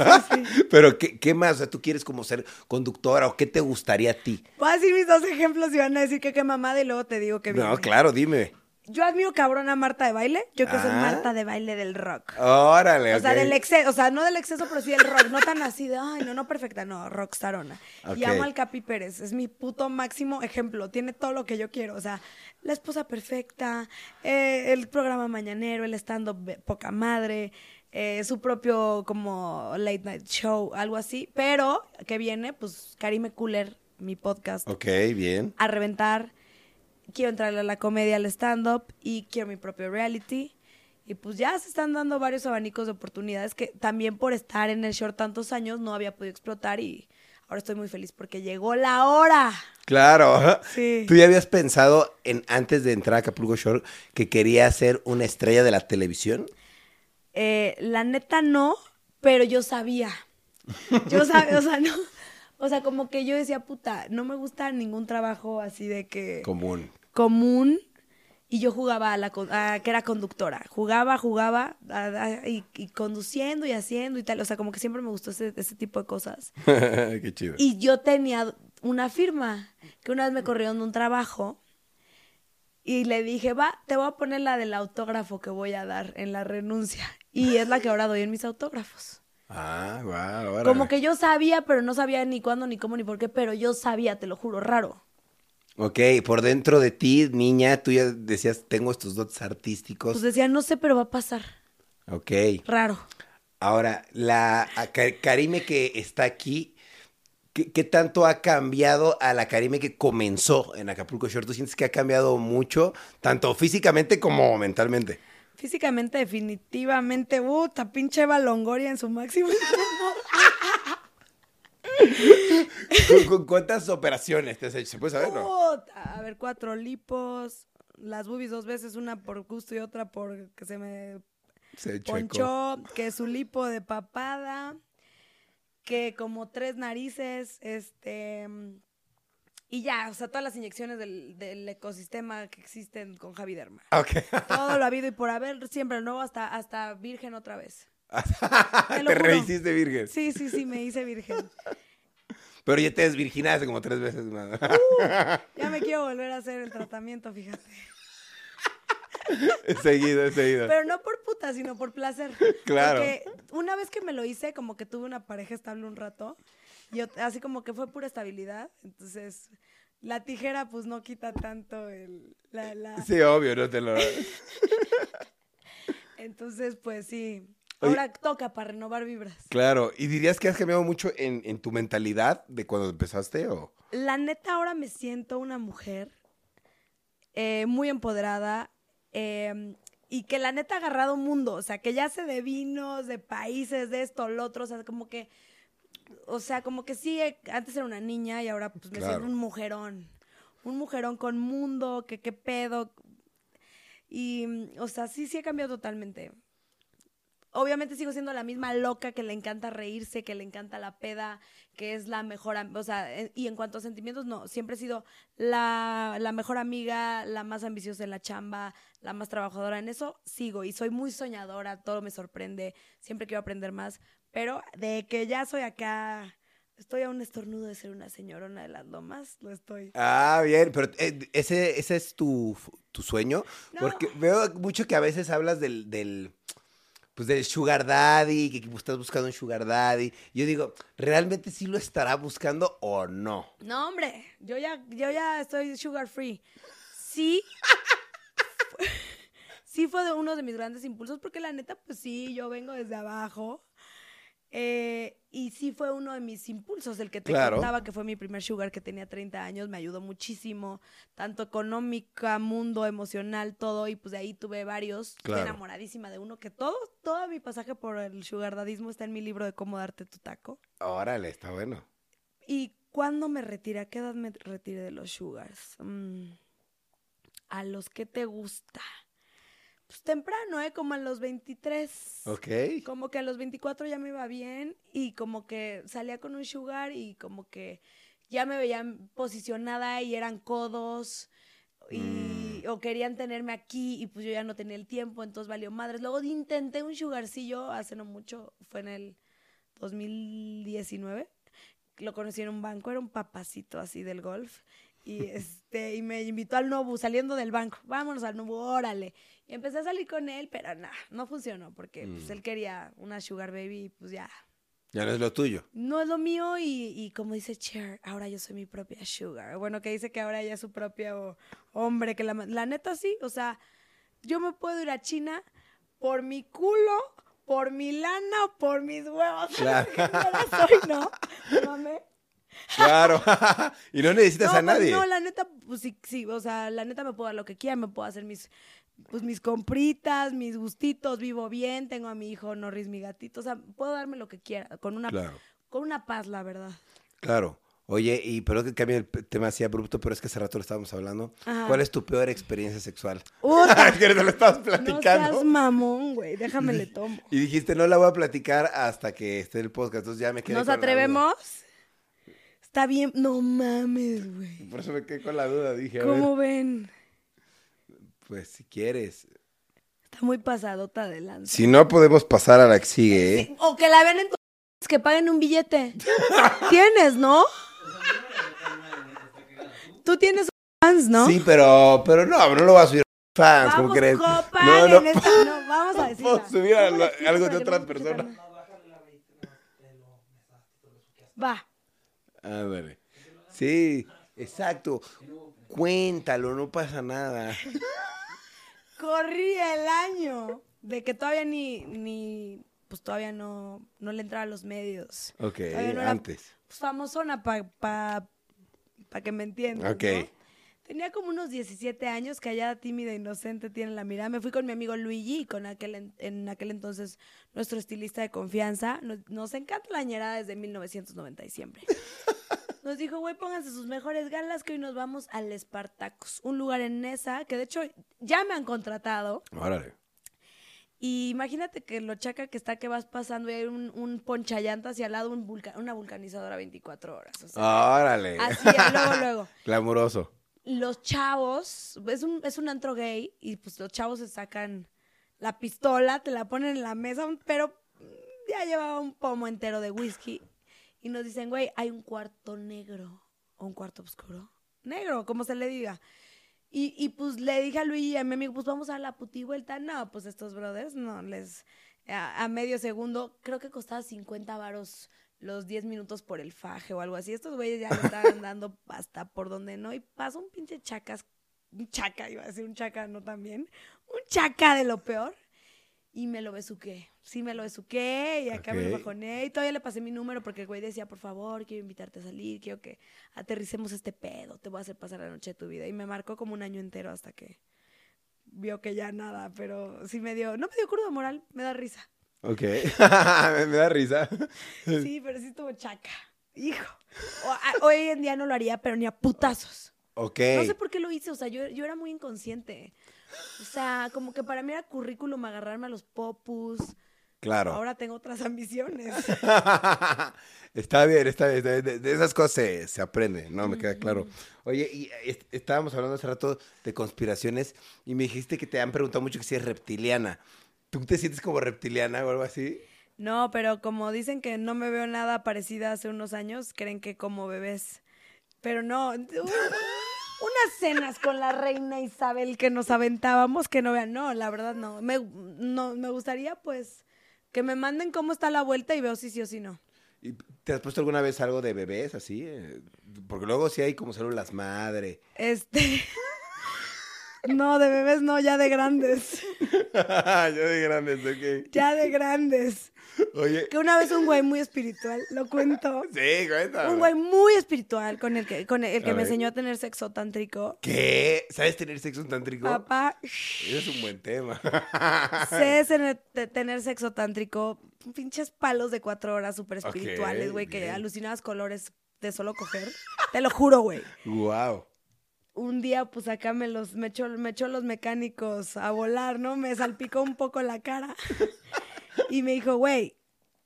pero ¿qué, ¿qué más? O sea, ¿tú quieres como ser conductora o qué te gustaría a ti? Voy a decir mis dos ejemplos y van a decir que qué mamada y luego te digo que No, viene. claro, dime. Yo admiro cabrón a Marta de baile. Yo creo que soy Ah. Marta de baile del rock. Órale, O sea, del exceso, o sea, no del exceso, pero sí del rock, no tan así de, ay, no, no perfecta, no, rockstarona. Y Ok. amo al Capi Pérez, es mi puto máximo ejemplo, tiene todo lo que yo quiero, o sea, la esposa perfecta, eh, el programa mañanero, el stand-up poca madre, eh, su propio como late night show, algo así, pero que viene, pues, Karime Cooler, mi podcast, Ok, bien. a reventar. Quiero entrarle a la comedia, al stand-up y quiero mi propio reality. Y pues ya se están dando varios abanicos de oportunidades que también por estar en el short tantos años no había podido explotar y ahora estoy muy feliz porque llegó la hora. Claro. Sí. ¿Tú ya habías pensado en antes de entrar a Acapulco Shore que quería ser una estrella de la televisión? Eh, la neta no, pero yo sabía. Yo sabía, o sea, no. O sea, como que yo decía, puta, no me gusta ningún trabajo así de que... Común. Común y yo jugaba a la a que era conductora. Jugaba jugaba a- y, y conduciendo y haciendo y tal. O sea como que siempre me gustó ese, ese tipo de cosas. Qué chido. y yo tenía una firma que una vez me corrieron de un trabajo y le dije va te voy a poner la del autógrafo que voy a dar en la renuncia y es la que ahora doy en mis autógrafos. Ah, wow. como que yo sabía pero no sabía ni cuándo ni cómo ni por qué pero yo sabía te lo juro raro Ok, por dentro de ti, niña, tú ya decías, tengo estos dotes artísticos. pues decía no sé pero va a pasar ok. raro Ahora, la Karime que está aquí, ¿qué, qué tanto ha cambiado a la Karime que comenzó en Acapulco Shore? ¿Tú sientes que ha cambiado mucho, tanto físicamente como mentalmente? Físicamente, definitivamente, puta, pinche Eva Longoria en su máximo. ¿Con, con cuántas operaciones te has hecho? ¿Se puede saber, no? A ver, cuatro lipos, las boobies dos veces, una por gusto y otra por que se me Se chueco. ponchó, que su lipo de papada, que como tres narices, este... Y ya, o sea, todas las inyecciones del, del ecosistema que existen con Javi Derma. Todo lo habido y por haber, siempre, ¿no? Hasta, hasta virgen otra vez. Te te rehiciste virgen. Sí, sí, sí, me hice virgen. Pero ya te desvirginaste como tres veces más. Ya me quiero volver a hacer el tratamiento, fíjate. Seguido, seguido. Pero no por puta, sino por placer. Claro. Porque una vez que me lo hice, como que tuve una pareja estable un rato. Y ot- así como que fue pura estabilidad. Entonces, la tijera pues no quita tanto el... La, la- Sí, obvio, no te lo... Entonces, pues sí. Oye. Ahora toca para renovar vibras. Claro, ¿y dirías que has cambiado mucho en, en tu mentalidad de cuando empezaste o...? La neta, ahora me siento una mujer eh, muy empoderada eh, y que la neta ha agarrado mundo. O sea, que ya sé de vinos, de países, de esto, lo otro. O sea, como que. O sea, como que sí, antes era una niña y ahora pues me Claro. siento un mujerón. Un mujerón con mundo, que qué pedo. Y, o sea, sí, sí he cambiado totalmente. Obviamente sigo siendo la misma loca que le encanta reírse, que le encanta la peda, que es la mejor, o sea, eh, y en cuanto a sentimientos, no, siempre he sido la, la mejor amiga, la más ambiciosa en la chamba, la más trabajadora en eso, sigo y soy muy soñadora, todo me sorprende, siempre quiero aprender más, pero de que ya soy acá, estoy a un estornudo de ser una señorona de las lomas, lo estoy. Ah, bien, pero eh, ese, ese es tu, tu sueño, No. porque veo mucho que a veces hablas del, del, pues del sugar daddy, que estás buscando un sugar daddy. Yo digo, ¿realmente sí lo estará buscando o no? No, hombre, yo ya, yo ya estoy sugar free. Sí. sí fue de uno de mis grandes impulsos, porque la neta, pues sí, yo vengo desde abajo. Eh, y sí fue uno de mis impulsos, el que te Claro. contaba que fue mi primer sugar que tenía 30 años, me ayudó muchísimo, tanto económica, mundo, emocional, todo, y pues de ahí tuve varios. Estoy Claro. enamoradísima de uno que todo, todo mi pasaje por el sugar dadismo está en mi libro de cómo darte tu taco. Órale, está bueno. ¿Y cuándo me retiré? ¿A qué edad me retiré de los sugars? Mm, ¿A los que te gusta? Pues temprano, ¿eh? Como a los 23. Ok. Como que a los 24 ya me iba bien y como que salía con un sugar y como que ya me veían posicionada y eran codos y o querían tenerme aquí y pues yo ya no tenía el tiempo, entonces valió madres. Luego intenté un sugarcillo hace no mucho, fue en el 2019. Lo conocí en un banco, era un papacito así del golf y este y me invitó al Nobu saliendo del banco. Vámonos al Nobu, órale. Y empecé a salir con él, pero nada, no funcionó porque pues, Mm. él quería una sugar baby y pues ya. Ya no es lo tuyo. No es lo mío y, y como dice Cher, ahora yo soy mi propia sugar. Bueno, que dice que ahora ella es su propio hombre, que la, la neta sí, o sea, yo me puedo ir a China por mi culo, por mi lana o por mis huevos. Claro. ¿Qué mierda soy, no? Mame. Claro. y no necesitas No, a pues, nadie. no, la neta, pues sí, sí, o sea, la neta me puedo dar lo que quiera, me puedo hacer mis, pues mis compritas, mis gustitos, vivo bien, tengo a mi hijo Norris, mi gatito, o sea, puedo darme lo que quiera, con una, Claro. con una paz, la verdad. Claro. Oye, y perdón que cambie el tema así abrupto, pero es que hace rato lo estábamos hablando. Ajá. ¿Cuál es tu peor experiencia sexual? Es que te lo estabas no platicando. seas mamón, güey, déjame le tomo. y dijiste, no la voy a platicar hasta que esté el podcast. Entonces ya me quedé ¿Nos con la duda. atrevemos? Está bien, no mames, güey. Por eso me quedé con la duda. Dije, a ¿Cómo ver, ven? pues si quieres. Está muy pasadota de lanza. Si no, podemos pasar a la que sigue, ¿eh? O que la vean en tu... que paguen un billete. Tienes, ¿no? Tú tienes fans, ¿no? Sí, pero, pero no, no lo voy a subir a fans, ¿cómo Vamos, crees? copan, No, no. en esta- no, vamos a. Puedo subir a ¿Cómo explico algo de otra persona? tan- Va. Ándale. Sí, exacto. Cuéntalo, no pasa nada. Corrí el año de que todavía ni, ni pues todavía no, no le entraba a los medios. Ok, era, antes. pues, famosona para pa, pa que me entiendan. Ok. ¿no? Tenía como unos 17 años, callada, tímida, inocente, tiene la mirada. Me fui con mi amigo Luigi con aquel en, en aquel entonces nuestro estilista de confianza. Nos, nos encanta la ñerada desde 1990 y siempre. Nos dijo, güey, pónganse sus mejores galas que hoy nos vamos al Espartacus, un lugar en Nesa que de hecho ya me han contratado. Órale. Y imagínate que lo chaca que está que vas pasando y hay un, un ponchallantas y al lado un vulca- una vulcanizadora 24 horas. O sea, Órale. así, luego, luego. Glamuroso. Los chavos, es un, es un antro gay y pues los chavos se sacan la pistola, te la ponen en la mesa, pero ya llevaba un pomo entero de whisky y nos dicen, güey, hay un cuarto negro o un cuarto oscuro. Negro, como se le diga. Y, y pues le dije a Luis y a mi amigo, pues vamos a la puti vuelta. No, pues estos brothers, no, les. A, a medio segundo, creo que costaba 50 varos los 10 minutos por el faje o algo así. Estos güeyes ya le estaban dando hasta por donde no. Y pasó un pinche chacas, un chaca, iba a decir un chaca, no también. Un chaca de lo peor. Y me lo besuqué. Sí, me lo besuqué y acá me lo bajoné. Y todavía le pasé mi número porque el güey decía, por favor, quiero invitarte a salir, quiero que aterricemos este pedo, te voy a hacer pasar la noche de tu vida. Y me marcó como un año entero hasta que vio que ya nada, pero sí me dio, no me dio crudo moral, me da risa. Ok. me, me da risa. Sí, pero sí estuvo chaca. Hijo. O- a- hoy en día no lo haría, pero ni a putazos. Ok. No sé por qué lo hice, o sea, yo, yo era muy inconsciente. O sea, como que para mí era currículum agarrarme a los popus. Claro. Ahora tengo otras ambiciones. está bien, está bien. está bien. De, de esas cosas se, se aprende, ¿no? Me queda claro. Oye, y est- estábamos hablando hace rato de conspiraciones y me dijiste que te han preguntado mucho que si es reptiliana. ¿Tú te sientes como reptiliana o algo así? No, pero como dicen que no me veo nada parecida hace unos años, creen que como bebés. Pero no, unas cenas con la reina Isabel que nos aventábamos, que no vean, no, la verdad no. Me, no, me gustaría pues que me manden cómo está la vuelta y veo si sí o si no. ¿Y ¿Te has puesto alguna vez algo de bebés así? Eh, Porque luego sí hay como células madre. Este... No, de bebés no, ya de grandes. Yo de grandes, ok. Ya de grandes. Oye. Que una vez un güey muy espiritual, lo cuento. Sí, cuéntame. Un güey muy espiritual con el que, con el, que A me ver. enseñó a tener sexo tántrico. ¿Qué? ¿Sabes tener sexo tántrico? Papá, Ese es un buen tema. sé tener, te- tener sexo tántrico, pinches palos de cuatro horas súper espirituales, güey, que alucinabas colores de solo coger. Te lo juro, güey. wow. Un día, pues acá me los, me echó, me echó los mecánicos a volar, ¿no? Me salpicó un poco la cara. y me dijo, güey,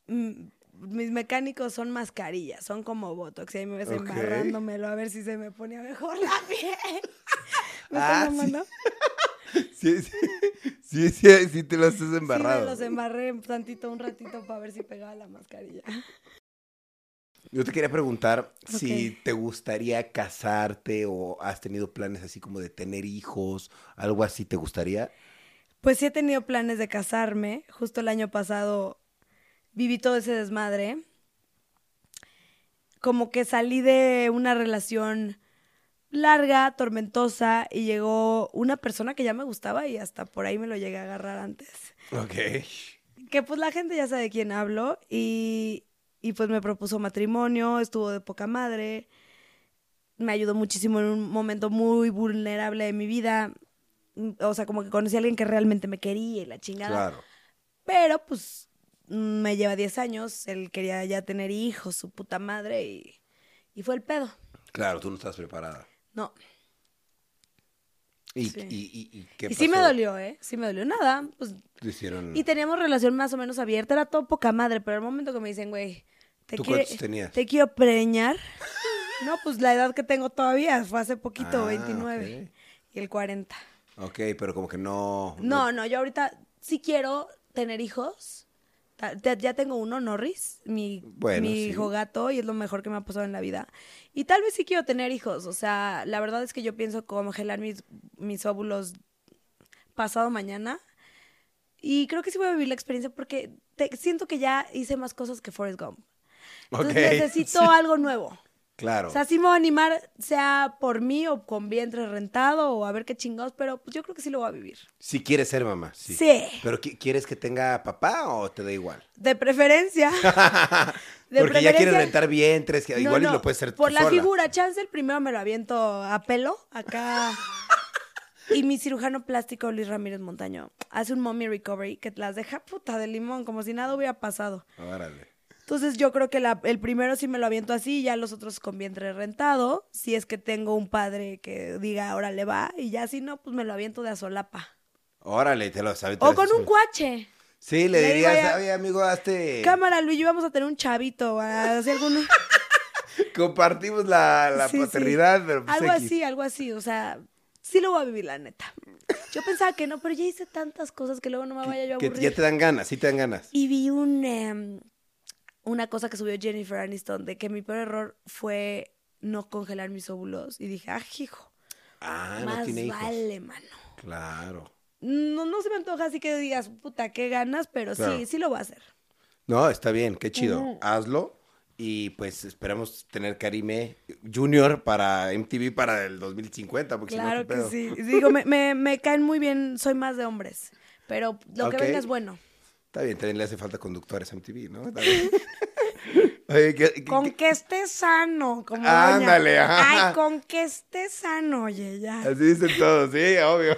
mm, mis mecánicos son mascarillas, son como Botox. Y ahí me ves embarrándomelo a ver si se me ponía mejor la piel. ¿Me Ah, sí. Sí, sí, sí, sí, sí te lo has Sí, me embarrado. los embarré tantito, un ratito para ver si pegaba la mascarilla. Yo te quería preguntar si te gustaría casarte o has tenido planes así como de tener hijos, algo así, ¿te gustaría? Pues sí he tenido planes de casarme. Justo el año pasado viví todo ese desmadre. Como que salí de una relación larga, tormentosa, y llegó una persona que ya me gustaba y hasta por ahí me lo llegué a agarrar antes. Ok. Que pues la gente ya sabe de quién hablo y, y pues me propuso matrimonio, estuvo de poca madre, me ayudó muchísimo en un momento muy vulnerable de mi vida. Mm, O sea, como que conocí a alguien que realmente me quería y la chingada. Claro. Pero pues mm, me lleva 10 años, él quería ya tener hijos, su puta madre y, y fue el pedo. Claro, tú no estás preparada. No. ¿Y, Sí. y, y, y qué Y sí me pasó? dolió, ¿eh? Sí me dolió. Nada, pues hicieron... Y teníamos relación más o menos abierta, era todo poca madre, pero al momento que me dicen, güey, te, ¿Tú cuántos tenías? te quiero preñar. no, pues la edad que tengo todavía, fue hace poquito, Ah, 29. Y el 40. Ok, pero como que no... No, no, yo ahorita sí quiero tener hijos. Ya- Ya tengo uno, Norris, mi, Bueno, mi sí. hijo gato, y es lo mejor que me ha pasado en la vida. Y tal vez sí quiero tener hijos. O sea, la verdad es que yo pienso congelar mis, mis óvulos pasado mañana. Y creo que sí voy a vivir la experiencia porque te- siento que ya hice más cosas que Forrest Gump. Entonces necesito sí. algo nuevo. Claro. O sea, sí me voy a animar, sea por mí o con vientre rentado o a ver qué chingados, pero pues yo creo que sí lo voy a vivir. Si quieres ser mamá, sí. Sí. ¿Pero qui- quieres que tenga papá o te da igual? De preferencia. De Porque ya quieres rentar vientres, que No, igual y lo puedes tú Por la sola. figura, chance el primero me lo aviento a pelo, acá. Y mi cirujano plástico, Luis Ramírez Montaño, hace un mommy recovery que las deja puta de limón, como si nada hubiera pasado. Órale. Entonces yo creo que la- el primero sí me lo aviento así, ya los otros con vientre rentado, si es que tengo un padre que diga, ahora le va, y ya si no, pues me lo aviento de a solapa. Órale, te lo sabes. O con un cuache. Sí, le Le dirías, ya- oye, amigo, hazte... Cámara, Luis, yo vamos a tener un chavito, a hacer algún... Compartimos la, la Sí, sí. paternidad, pero pues Algo X. así, algo así, o sea, sí lo voy a vivir, la neta. Yo pensaba que no, pero ya hice tantas cosas que luego no me vaya yo a Que aburrir. ya te dan ganas, sí te dan ganas. Y vi un, em, una cosa que subió Jennifer Aniston de que mi peor error fue no congelar mis óvulos. Y dije, ah, hijo, Ah, no más tiene hijos. vale, mano. Claro. No, no se me antoja así que digas, puta, qué ganas, pero Claro. sí, sí lo voy a hacer. No, está bien, qué chido. Hazlo. Y pues esperamos tener Karime Junior para MTV para el 2050. Porque si no, Claro ¿qué que pedo? sí. Digo, me, me, me caen muy bien, soy más de hombres, pero lo que venga es bueno. Está bien, también le hace falta conductores a MTV, ¿no? Está bien. Oye, ¿qué- qué- Con qué- que esté sano, como. Ándale, ajá. Ay, con que esté sano, oye, ya. Así dicen todos, sí, obvio.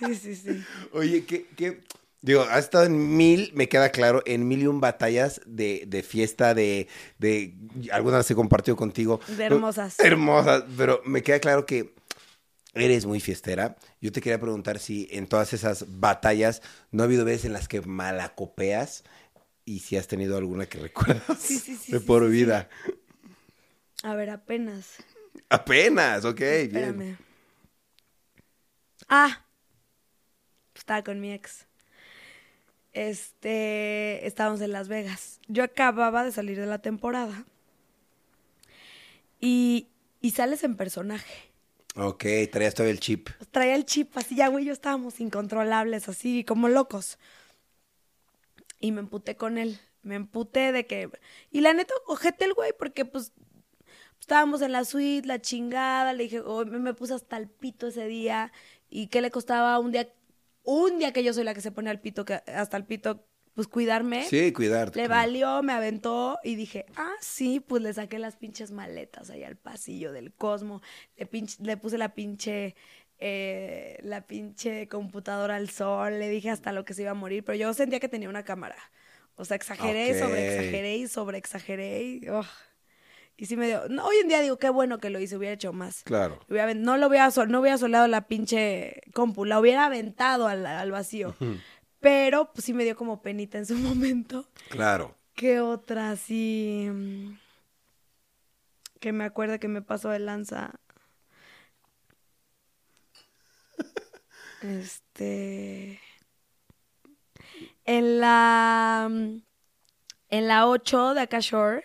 Sí, sí, sí. Oye, ¿qué, qué? Digo, has estado en mil, me queda claro, en mil y un batallas de, de fiesta, de, de, algunas las he compartido contigo. De hermosas. Hermosas, pero me queda claro que eres muy fiestera. Yo te quería preguntar si en todas esas batallas no ha habido veces en las que malacopeas y si has tenido alguna que recuerdas Sí, sí, sí, de por vida. A ver, apenas. Apenas, ok, bien. Espérame. Ah. Estaba con mi ex. Este, estábamos en Las Vegas. Yo acababa de salir de la temporada. Y, y sales en personaje. Ok, traías todavía el chip. Traía el chip así, ya güey, yo estábamos incontrolables, así como locos. Y me emputé con él. Me emputé de que. Y la neta, ojete el güey, porque pues estábamos en la suite, la chingada. Le dije, oh, me, me puse hasta el pito ese día. ¿Y qué le costaba un día? Un día que yo soy la que se pone al pito, que hasta el pito, pues cuidarme. Sí, cuidarte. Le claro. valió, me aventó y dije, ah, sí, pues le saqué las pinches maletas ahí al pasillo del Cosmo, le, pinche- le puse la pinche, eh, la pinche computadora al sol, le dije hasta lo que se iba a morir, pero yo sentía que tenía una cámara. O sea, exageré, Ok. sobre exageré y sobre exageré y, ugh. Y sí me dio. No, hoy en día digo, qué bueno que lo hice, hubiera hecho más. Claro. Hubiera no lo hubiera, no hubiera soleado la pinche compu, la hubiera aventado al, al vacío. Pero pues sí me dio como penita en su momento. Claro. ¿Qué otra así? mm, Que me acuerdo que me pasó de lanza. Este. En la. mm, En la 8 de Akashore,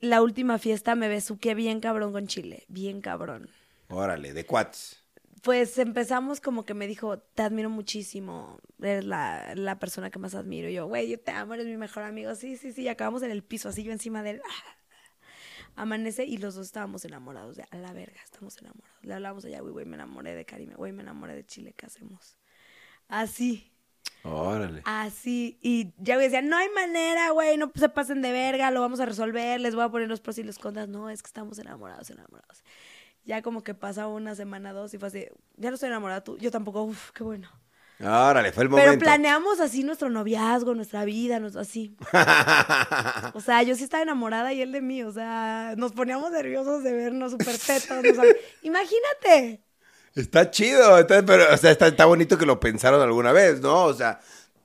la última fiesta me besuqué bien cabrón con Chile. Bien cabrón. Órale, de cuates. Pues empezamos como que me dijo, te admiro muchísimo, eres la, la persona que más admiro. Y yo, güey, yo te amo, eres mi mejor amigo. Sí, sí, sí, y acabamos en el piso, así yo encima de él. Amanece y los dos estábamos enamorados, de a la verga, estamos enamorados. Le hablamos allá, güey, güey, me enamoré de Karime, güey, me enamoré de Chile, ¿qué hacemos? Así, Órale. así. Y ya güey decía, no hay manera, güey, no se pasen de verga, lo vamos a resolver, les voy a poner los pros y los contras. No, es que estamos enamorados, enamorados. Ya como que pasa una semana, dos, y fue así, ya no estoy enamorada tú, yo tampoco, uff, qué bueno. Órale, fue el Pero momento. planeamos así nuestro noviazgo, nuestra vida, nos- así. O sea, yo sí estaba enamorada y él de mí, o sea, nos poníamos nerviosos de vernos súper tetos. nos hab- Imagínate. Está chido, está- pero, o sea, está, está bonito que lo pensaron alguna vez, ¿no? O sea,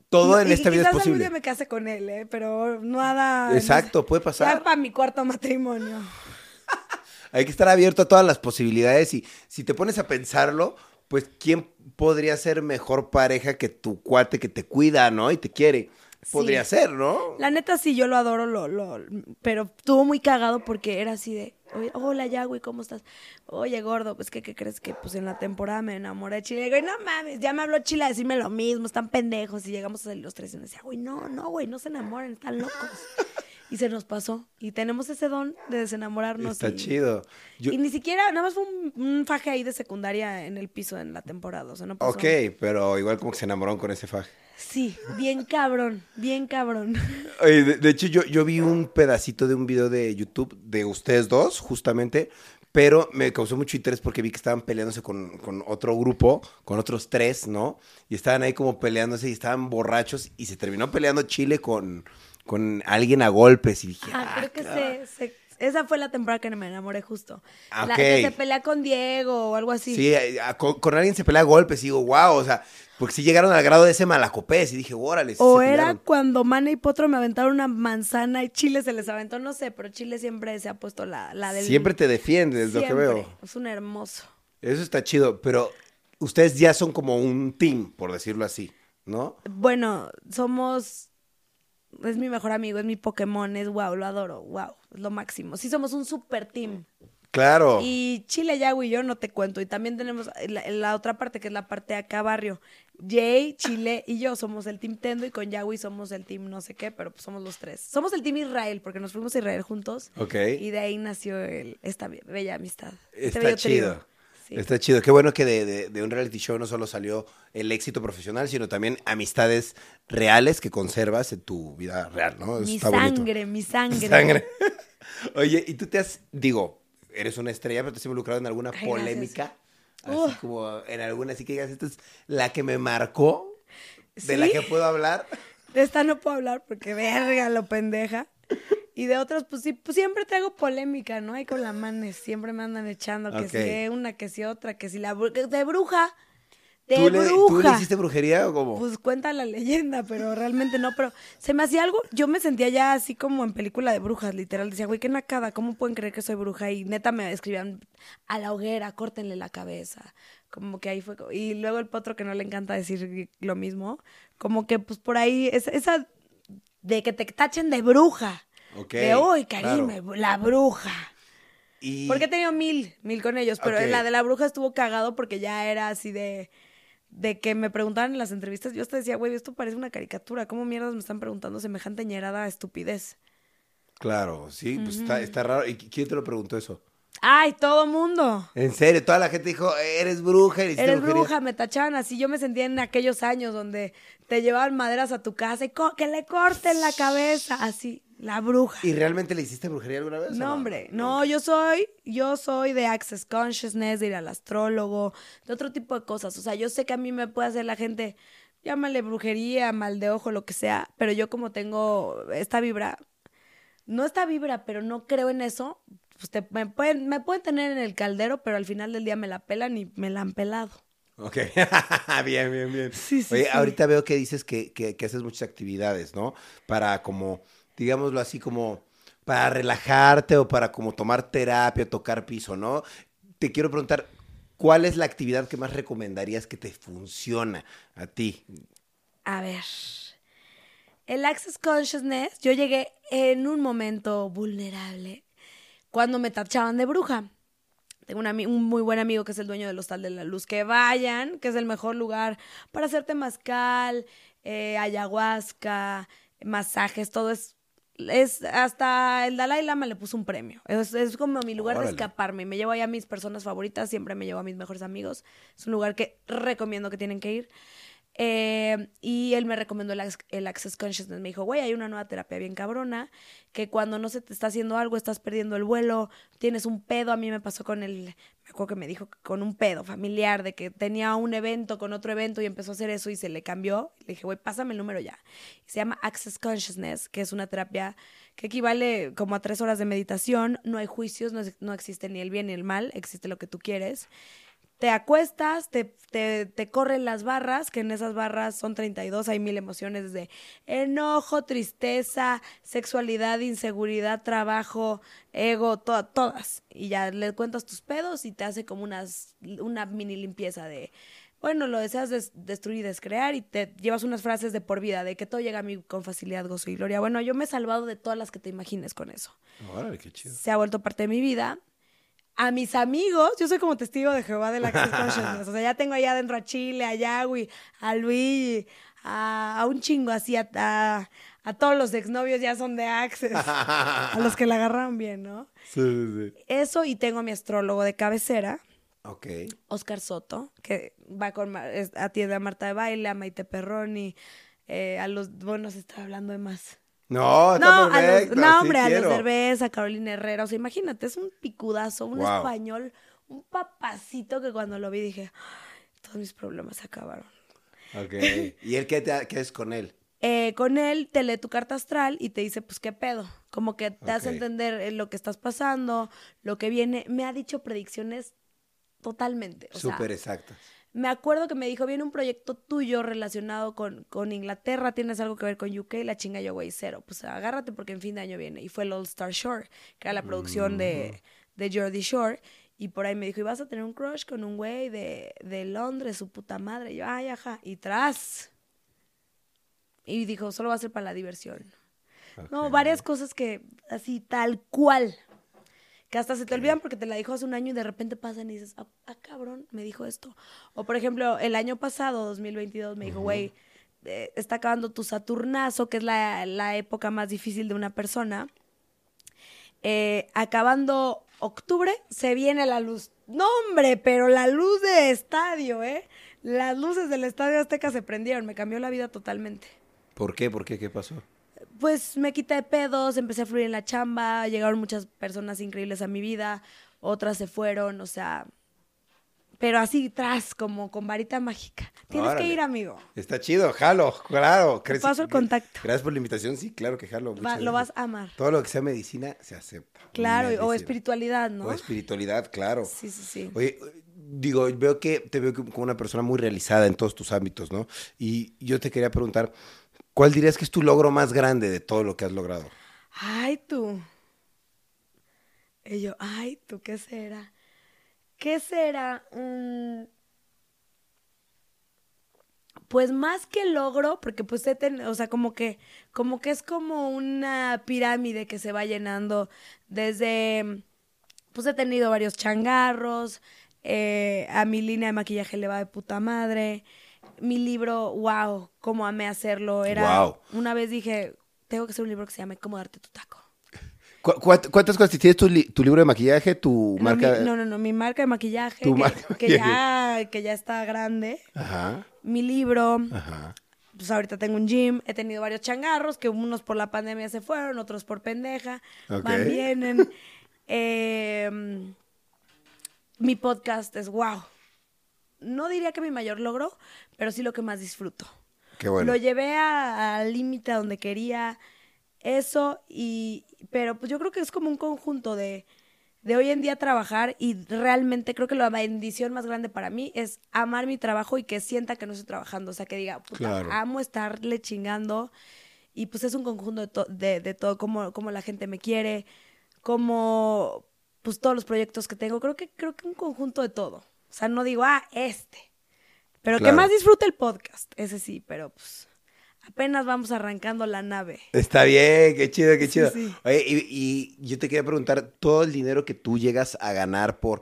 todo en Y- esta vida es quizás algún posible. día me case con él, ¿eh? Pero nada. Exacto, puede Ya pasar. para mi cuarto matrimonio. Hay que estar abierto a todas las posibilidades y si te pones a pensarlo, pues ¿quién podría ser mejor pareja que tu cuate que te cuida, ¿no? Y te quiere. Podría Sí. ser, ¿no? La neta sí, yo lo adoro, lo, lo, pero estuvo muy cagado porque era así de, "Oye, hola Yagüey, ¿cómo estás? Oye, gordo, pues que ¿qué crees que pues en la temporada me enamoré de Chile? Y digo, no mames, ya me habló Chile a decirme lo mismo, están pendejos. Y llegamos a salir los tres y me decía, güey, no, no, güey, no se enamoren, están locos. Y se nos pasó. Y tenemos ese don de desenamorarnos. Está y- chido. Yo- Y ni siquiera, nada más fue un, un faje ahí de secundaria en el piso en la temporada. O sea, no pasó. ok, pero igual como que se enamoraron con ese faje. Sí, bien cabrón, bien cabrón. Oye, de, de hecho, yo, yo vi un pedacito de un video de YouTube de ustedes dos, justamente, pero me causó mucho interés porque vi que estaban peleándose con, con otro grupo, con otros tres, ¿no? Y estaban ahí como peleándose y estaban borrachos y se terminó peleando Chile con, con alguien a golpes y dije, Ah, creo que cabrón". se, se- esa fue la temporada que me enamoré justo. Ah, La que se pelea con Diego o algo así. Sí, eh, a- con, con alguien se pelea a golpes y digo, wow, o sea, porque sí llegaron al grado de ese malacopés y dije, órale. o se era pelearon". cuando Mana y Potro me aventaron una manzana y Chile se les aventó, no sé, pero Chile siempre se ha puesto la, la del... Siempre te defiendes, lo que Siempre. veo. Es un hermoso. Eso está chido, pero ustedes ya son como un team, por decirlo así, ¿no? Bueno, somos... Es mi mejor amigo, es mi Pokémon, es wow, lo adoro, wow, es lo máximo. Sí, somos un super team. Claro. Y Chile, Yago y yo no te cuento. Y también tenemos la, la otra parte, que es la parte de acá barrio. Jay, Chile y yo somos el team Tendo y con Yahweh somos el team no sé qué, pero pues somos los tres. Somos el team Israel porque nos fuimos a Israel juntos Ok. y de ahí nació el- esta be- bella amistad. este Está bello trío. chido. Sí. Está chido. Qué bueno que de, de- de un reality show no solo salió el éxito profesional, sino también amistades reales que conservas en tu vida real, ¿no? Mi está bonito. sangre, mi sangre. Sangre. Oye, ¿y tú te has, digo, eres una estrella, pero te has involucrado en alguna Ay, polémica? Así como en alguna, así que digas, esta es la que me marcó, de la que puedo hablar. De esta no puedo hablar porque verga lo pendeja. Y de otras, pues sí, pues siempre traigo polémica, ¿no? Ahí con la manes, siempre me andan echando que Ok. si una, que si otra, que si la de bruja. De ¿Tú le, bruja. ¿Tú le hiciste brujería o cómo? Pues cuenta la leyenda, pero realmente no. Pero se me hacía algo, yo me sentía ya así como en película de brujas, literal. Decía, güey, qué nacada, ¿cómo pueden creer que soy bruja? Y neta me escribían a la hoguera, córtenle la cabeza. Como que ahí fue. Y luego el potro que no le encanta decir lo mismo. Como que pues por ahí, esa, esa de que te tachen de bruja. De, claro. Karime, la bruja. Y... Porque he tenido mil, mil con ellos, pero la de la bruja estuvo cagado porque ya era así de, de que me preguntaban en las entrevistas. Yo hasta decía, güey, esto parece una caricatura. ¿Cómo mierdas me están preguntando semejante ñerada estupidez? Claro, sí, pues está, está raro. ¿Y quién te lo preguntó eso? ¡Ay, todo mundo! En serio, toda la gente dijo, eres bruja, Eres brujería". bruja, me tachaban así. Yo me sentía en aquellos años donde te llevaban maderas a tu casa y que le corten la cabeza. Así, la bruja. ¿Y realmente le hiciste brujería alguna vez? o No, hombre, no, yo soy, yo soy de Access Consciousness, de ir al astrólogo, de otro tipo de cosas. O sea, yo sé que a mí me puede hacer la gente, llámale brujería, mal de ojo, lo que sea, pero yo como tengo esta vibra, no está vibra, pero no creo en eso, pues te- me, pueden, me pueden tener en el caldero, pero al final del día me la pelan y me la han pelado. Ok, bien, bien, bien. Sí, sí, Oye, sí. ahorita veo que dices que, que- que haces muchas actividades, ¿no? Para como, digámoslo así, como para relajarte o para como tomar terapia, tocar piso, ¿no? Te quiero preguntar, ¿cuál es la actividad que más recomendarías que te funciona a ti? A ver. El Access Consciousness, yo llegué en un momento vulnerable cuando me tachaban de bruja. Tengo un, muy buen amigo que es el dueño del Hostal de la Luz. Que vayan, que es el mejor lugar para hacer temazcal, eh, ayahuasca, masajes, todo es. Es hasta el Dalai Lama le puso un premio. Es, es como mi lugar Órale. de escaparme. Me llevo ahí a mis personas favoritas, siempre me llevo a mis mejores amigos. Es un lugar que recomiendo que tienen que ir. Eh, y él me recomendó el, Ac- el Access Consciousness. Me dijo, güey, hay una nueva terapia bien cabrona, que cuando no se te está haciendo algo, estás perdiendo el vuelo, tienes un pedo. A mí me pasó con el, me acuerdo que me dijo con un pedo familiar, de que tenía un evento con otro evento y empezó a hacer eso y se le cambió. Le dije, güey, pásame el número ya. Se llama Access Consciousness, que es una terapia que equivale como a tres horas de meditación. No hay juicios, no, no existe ni el bien ni el mal, existe lo que tú quieres te acuestas, te, te, te corren las barras, que en esas barras son 32, hay mil emociones de enojo, tristeza, sexualidad, inseguridad, trabajo, ego, to- todas. Y ya le cuentas tus pedos y te hace como unas, una mini limpieza de, bueno, lo deseas des- destruir y descrear y te llevas unas frases de por vida, de que todo llega a mí con facilidad, gozo y gloria. Bueno, yo me he salvado de todas las que te imagines con eso Órale, qué chido. se ha vuelto parte de mi vida. A mis amigos, yo soy como testigo de Jehová de la Access Consciousness. O sea, ya tengo allá adentro a Chile, a Yahweh, a Luis, a, a un chingo así, a, a, a todos los exnovios ya son de Access. a los que la agarraron bien, ¿no? Sí, sí, sí. Eso, y tengo a mi astrólogo de cabecera, Ok. Oscar Soto, que va con, atiende a Marta de Baile, a Maite Perroni, eh, a los, bueno, se está hablando de más. No, está No, a los, perfecto, no, sí hombre, a los. Derbez, a Carolina Herrera. O sea, imagínate, es un picudazo, un Wow. español, un papacito que cuando lo vi dije, "Ay, todos mis problemas se acabaron. Ok. ¿Y él qué, te, qué es con él? Eh, con él te lee tu carta astral y te dice, pues, ¿qué pedo? Como que te hace entender eh, lo que estás pasando, lo que viene. Me ha dicho predicciones totalmente. Súper exactas. Me acuerdo que me dijo, viene un proyecto tuyo relacionado con, con Inglaterra, tienes algo que ver con UK, la chinga yo, güey, cero. Pues agárrate porque en fin de año viene. Y fue el All Star Shore, que era la producción de, de Jordi Shore. Y por ahí me dijo, y vas a tener un crush con un güey de, de Londres, su puta madre. Y yo, ay, ajá. Y tras. Y dijo, solo va a ser para la diversión. No, varias cosas que así, tal cual. Que hasta se te olvidan porque te la dijo hace un año y de repente pasan y dices, ah, ah, cabrón, me dijo esto. O por ejemplo, el año pasado, 2022, me dijo, güey, eh, está acabando tu Saturnazo, que es la, la época más difícil de una persona. Eh, acabando octubre, se viene la luz. No, hombre, pero la luz de estadio, ¿eh? Las luces del estadio Azteca se prendieron, me cambió la vida totalmente. ¿Por qué? ¿Por qué? ¿Qué pasó? Pues me quité de pedos, empecé a fluir en la chamba, llegaron muchas personas increíbles a mi vida, otras se fueron, o sea, pero así tras, como con varita mágica. Tienes Órale. que ir, amigo. Está chido, jalo, claro. Te paso el contacto. Gracias por la invitación, sí, claro que jalo. Va- lo vas a amar. Todo lo que sea medicina se acepta. Claro, o espiritualidad, ¿no? O espiritualidad, claro. Sí, sí, sí. Oye, digo, veo que te veo como una persona muy realizada en todos tus ámbitos, ¿no? Y yo te quería preguntar, ¿cuál dirías que es tu logro más grande de todo lo que has logrado? Ay, tú. Y yo, ay, tú, ¿qué será? ¿Qué será? Mm, Pues más que logro, porque pues he ten- o sea, como que, como que es como una pirámide que se va llenando desde, pues he tenido varios changarros, eh, a mi línea de maquillaje le va de puta madre, mi libro, wow, cómo amé hacerlo, era, una vez dije, tengo que hacer un libro que se llame Cómo darte tu taco. ¿Cu- cuánt- ¿Cuántas cosas tienes tu, li- tu libro de maquillaje, tu No, marca? mi- no, no, no, mi marca de maquillaje, Tu que, marca que ya, que ya está grande, Ajá, mi libro, ajá. pues ahorita tengo un gym, he tenido varios changarros, que unos por la pandemia se fueron, otros por pendeja, Ok. van, vienen. Eh, mi podcast es wow. No diría que mi mayor logro, pero sí lo que más disfruto. Qué bueno. Lo llevé a- al límite a donde quería. Eso y, pero pues yo creo que es como un conjunto de, de hoy en día trabajar y realmente creo que la bendición más grande para mí es amar mi trabajo y que sienta que no estoy trabajando, o sea, que diga, puta, Claro. amo estarle chingando y pues es un conjunto de, to- de, de todo, como, como la gente me quiere, como pues todos los proyectos que tengo, creo que creo que un conjunto de todo, o sea, no digo, ah, este, pero Claro. que más disfrute el podcast, ese sí, pero pues apenas vamos arrancando la nave. Está bien, qué chido, qué Sí, chido. sí. Oye, y, y yo te quería preguntar, todo el dinero que tú llegas a ganar por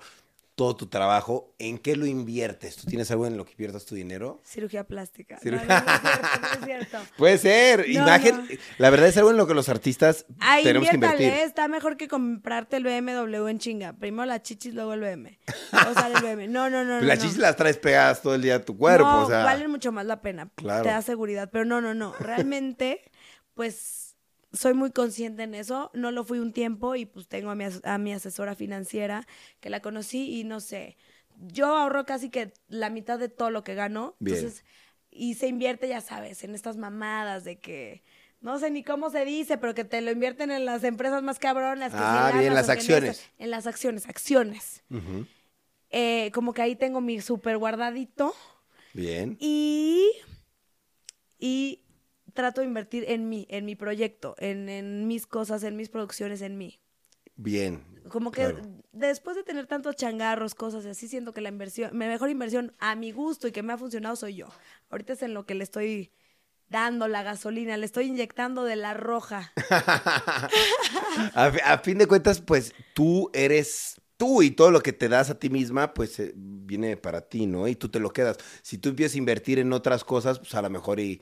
todo tu trabajo, ¿en qué lo inviertes? ¿Tú tienes algo en lo que inviertas tu dinero? Cirugía plástica. No, no, es cierto, no es cierto. Puede ser, imagen. La verdad es algo en lo que los artistas Ay, tenemos que invertir. está mejor que comprarte el BMW en chinga. Primero la chichis, luego el BM. O sea, el BM. No, no, no. Las chichis las traes pegadas todo el día a tu cuerpo, no, o sea. valen mucho más la pena. Claro. Te da seguridad. Pero no, no, no. Realmente, pues soy muy consciente en eso. No lo fui un tiempo y pues tengo a mi, a mi asesora financiera que la conocí y no sé. Yo ahorro casi que la mitad de todo lo que gano. Bien. Entonces, y se invierte, ya sabes, en estas mamadas de que. No sé ni cómo se dice, pero que te lo invierten en las empresas más cabronas. Que Ah, en bien, Amazon, las en acciones. en las acciones, acciones. Eh, como que ahí tengo mi súper guardadito. Bien. Y, y trato de invertir en mí, en mi proyecto, en, en mis cosas, en mis producciones, en mí. Bien. Como que Claro. después de tener tantos changarros, cosas así, siento que la inversión, mi mejor inversión a mi gusto y que me ha funcionado soy yo. Ahorita es en lo que le estoy dando la gasolina, le estoy inyectando de la roja. A fin de cuentas, pues tú eres tú y todo lo que te das a ti misma, pues eh, viene para ti, ¿no? Y tú te lo quedas. Si tú empiezas a invertir en otras cosas, pues a lo mejor y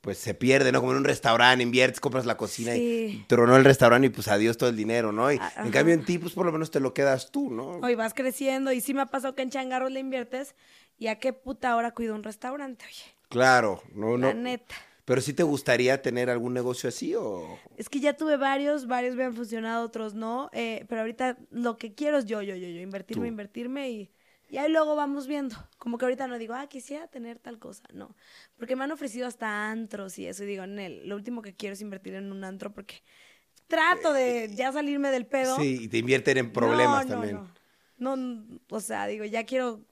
pues se pierde, ¿no? Como en un restaurante, inviertes, compras la cocina y tronó el restaurante y pues adiós todo el dinero, ¿no? Y A- en cambio en ti, pues por lo menos te lo quedas tú, ¿no? Hoy vas creciendo y sí me ha pasado que en changarros le inviertes y a qué puta hora cuido un restaurante, oye. Claro, no, La no. neta. Pero sí te gustaría tener algún negocio así o... Es que ya tuve varios, varios me han funcionado, otros no. eh, pero ahorita lo que quiero es yo, yo, yo, yo, invertirme, Tú. invertirme y, y ahí luego vamos viendo. Como que ahorita no digo, ah, quisiera tener tal cosa. No. Porque me han ofrecido hasta antros y eso. Y digo, Nel, lo último que quiero es invertir en un antro porque trato de ya salirme del pedo. Sí, y te invierten en problemas No, no, también. No, no, o sea, digo, ya quiero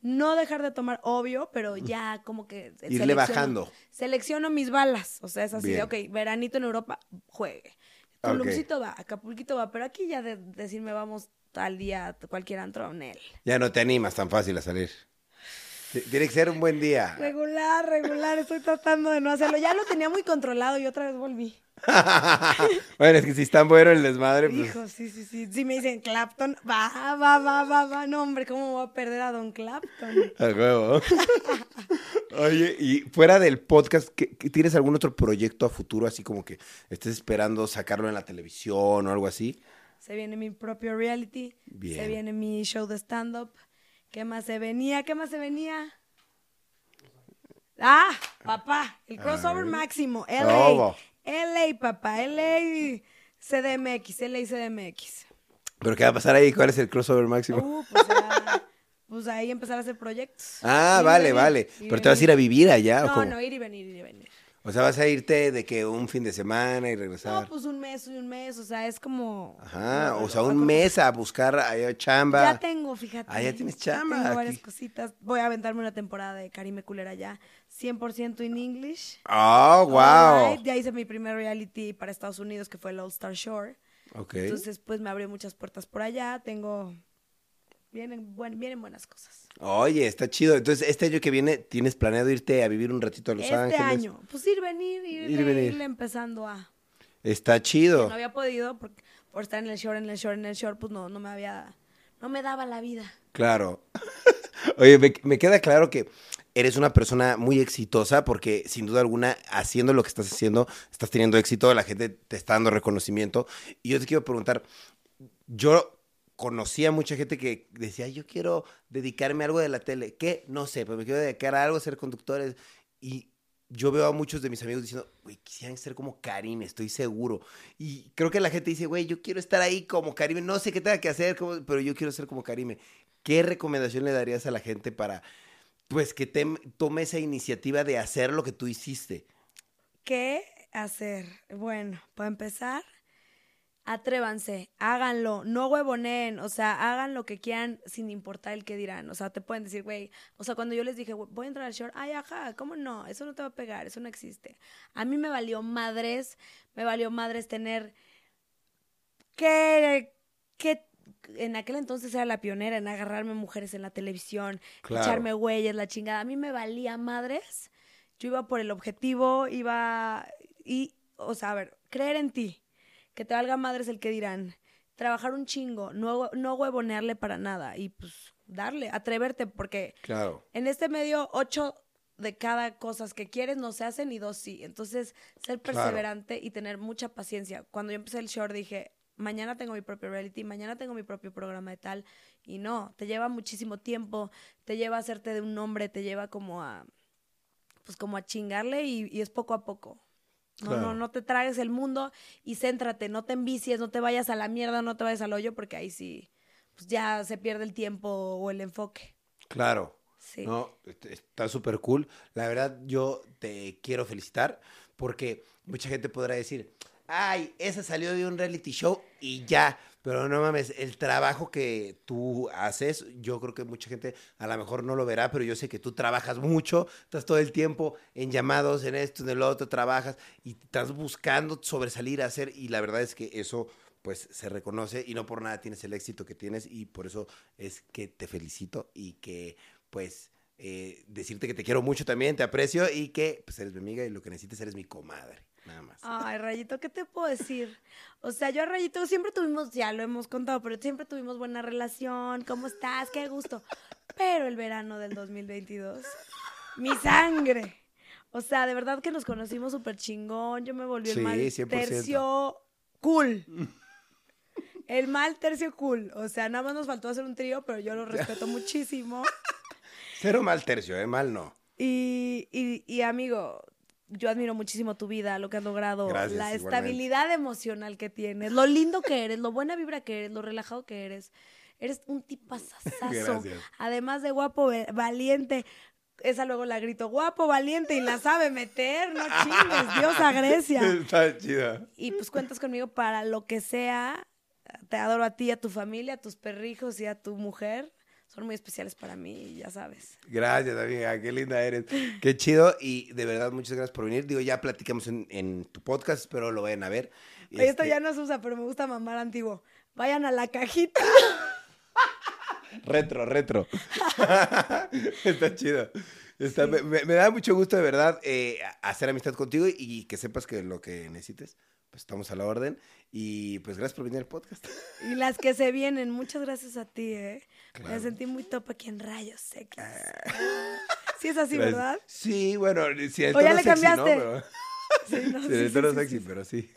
no dejar de tomar, obvio, pero ya como que... Irle bajando. Selecciono mis balas, o sea, es así de, Bien. ok, veranito en Europa, juegue. Ok. Tulumcito va, Acapulquito va, pero aquí ya de decirme vamos al día cualquier antro, Nel. Ya no te animas tan fácil a salir. Tiene que ser un buen día. Regular, regular, estoy tratando de no hacerlo. Ya lo tenía muy controlado y otra vez volví. bueno, es que si está bueno el desmadre, pues... Hijo, sí, sí, sí. Si me dicen Clapton, va, va, va, va, va. No, hombre, ¿cómo voy a perder a Don Clapton? A huevo. Oye, y fuera del podcast, ¿qué- qué- ¿tienes algún otro proyecto a futuro así como que estés esperando sacarlo en la televisión o algo así? Se viene mi propio reality. Bien. Se viene mi show de stand-up. ¿Qué más se venía? ¿Qué más se venía? Ah, papá, el crossover ver. máximo. LA. LA, papá. LA CDMX. LA CDMX. ¿Pero qué va a pasar ahí? ¿Cuál es el crossover máximo? Uh, pues, ya, pues ahí empezar a hacer proyectos. ah, Ir vale, venir, vale. ¿Pero te vas a ir a vivir allá o No, cómo? no, ir y venir, ir y venir. O sea, vas a irte de que un fin de semana y regresar. No, pues un mes y un mes, o sea, es como... Ajá, no, o sea, un mes a buscar allá chamba. Ya tengo, fíjate. Ah, ya tienes chamba Tengo varias aquí. cositas. Voy a aventarme una temporada de Karime Culera ya. 100% en English. Oh, wow. Ya hice mi primer reality para Estados Unidos, que fue el All Star Shore. Ok. Entonces, pues me abrió muchas puertas por allá. Tengo... Vienen, buen- vienen buenas cosas. Oye, está chido. Entonces, este año que viene, ¿tienes planeado irte a vivir un ratito a Los este Ángeles? año. Pues ir, venir, Ir y venir. empezando a... Está chido. No había podido por, por estar en el shore, en el shore, en el shore, pues no, no me había... No me daba la vida. Claro. Oye, me, me queda claro que eres una persona muy exitosa porque sin duda alguna, haciendo lo que estás haciendo, estás teniendo éxito, la gente te está dando reconocimiento. Y yo te quiero preguntar, yo conocí a mucha gente que decía, yo quiero dedicarme a algo de la tele. ¿Qué? No sé, pero me quiero dedicar a algo, ser conductores. Y yo veo a muchos de mis amigos diciendo, güey, quisieran ser como Karim, estoy seguro. Y creo que la gente dice, güey, yo quiero estar ahí como Karime, no sé qué tenga que hacer, pero yo quiero ser como Karime. ¿Qué recomendación le darías a la gente para, pues, que te, tome esa iniciativa de hacer lo que tú hiciste? Que hacer? Bueno, para empezar, atrévanse, háganlo, no huevoneen, o sea, hagan lo que quieran sin importar el que dirán. O sea, te pueden decir, güey, o sea, cuando yo les dije, "Güey, voy a entrar al short, ay, ajá, ¿cómo no? Eso no te va a pegar, eso no existe. A mí me valió madres, me valió madres tener que, que en aquel entonces era la pionera en agarrarme mujeres en la televisión, Claro. echarme güeyes, la chingada. A mí me valía madres. Yo iba por el objetivo, iba y, o sea, a ver, creer en ti, que te valga madres el que dirán, trabajar un chingo, no, no huevonearle para nada y pues darle, atreverte, porque Claro. en este medio, ocho de cada cosas que quieres no se hacen y dos sí. Entonces, ser Claro. perseverante y tener mucha paciencia. Cuando yo empecé el short dije, mañana tengo mi propio reality, mañana tengo mi propio programa de tal. Y no, te lleva muchísimo tiempo, te lleva a hacerte de un nombre, te lleva como a, pues como a chingarle y, y es poco a poco. No, Claro. no, no te tragues el mundo y céntrate, no te envicies, no te vayas a la mierda, no te vayas al hoyo, porque ahí sí, pues ya se pierde el tiempo o el enfoque. Claro. Sí. No, est- está súper cool. La verdad, yo te quiero felicitar porque mucha gente podrá decir, ay, esa salió de un reality show y ya. Pero no mames, el trabajo que tú haces, yo creo que mucha gente a lo mejor no lo verá, pero yo sé que tú trabajas mucho, estás todo el tiempo en llamados, en esto, en el otro, trabajas y estás buscando sobresalir a hacer y la verdad es que eso pues se reconoce y no por nada tienes el éxito que tienes y por eso es que te felicito y que pues eh, decirte que te quiero mucho también, te aprecio y que pues eres mi amiga y lo que necesites eres mi comadre, nada más. Ay, Rayito, ¿qué te puedo decir? O sea, yo a Rayito siempre tuvimos, ya lo hemos contado, pero siempre tuvimos buena relación. ¿Cómo estás? Qué gusto. Pero el verano del 2022, mi sangre. O sea, de verdad que nos conocimos súper chingón. Yo me volví Sí, el mal 100%. tercio cool. El mal tercio cool. O sea, nada más nos faltó hacer un trío, pero yo lo respeto muchísimo. Cero mal tercio, ¿eh? Mal no. Y, y, y, amigo, yo admiro muchísimo tu vida, lo que has logrado, Gracias, la igualmente. estabilidad emocional que tienes, lo lindo que eres, lo buena vibra que eres, lo relajado que eres. Eres un tipazazazo. Además de guapo, valiente. Esa luego la grito, guapo, valiente, y la sabe meter, no chingues, Diosa Grecia. Está chida. Y pues cuentas conmigo para lo que sea. Te adoro a ti, a tu familia, a tus perrijos y a tu mujer. Son muy especiales para mí, ya sabes. Gracias, amiga, qué linda eres. Qué chido y de verdad muchas gracias por venir. Digo, ya platicamos en, en tu podcast, espero lo vayan a ver. Oye, Esto Este, ya no se usa, pero me gusta mamar antiguo. Vayan a la cajita. Retro, retro. Está chido. Está- me, me- me da mucho gusto, de verdad, eh, hacer amistad contigo y que sepas que lo que necesites, pues estamos a la orden. Y pues gracias por venir al podcast. Y las que se vienen, muchas gracias a ti, ¿eh? Me sentí muy top aquí en Rayos X. Sí es así, Gracias. ¿verdad? Sí, bueno, sí, el O ya le sexy, ¿no? cambiaste. Pero- Sí, no, Sí, sí, sí, sexy, pero sí.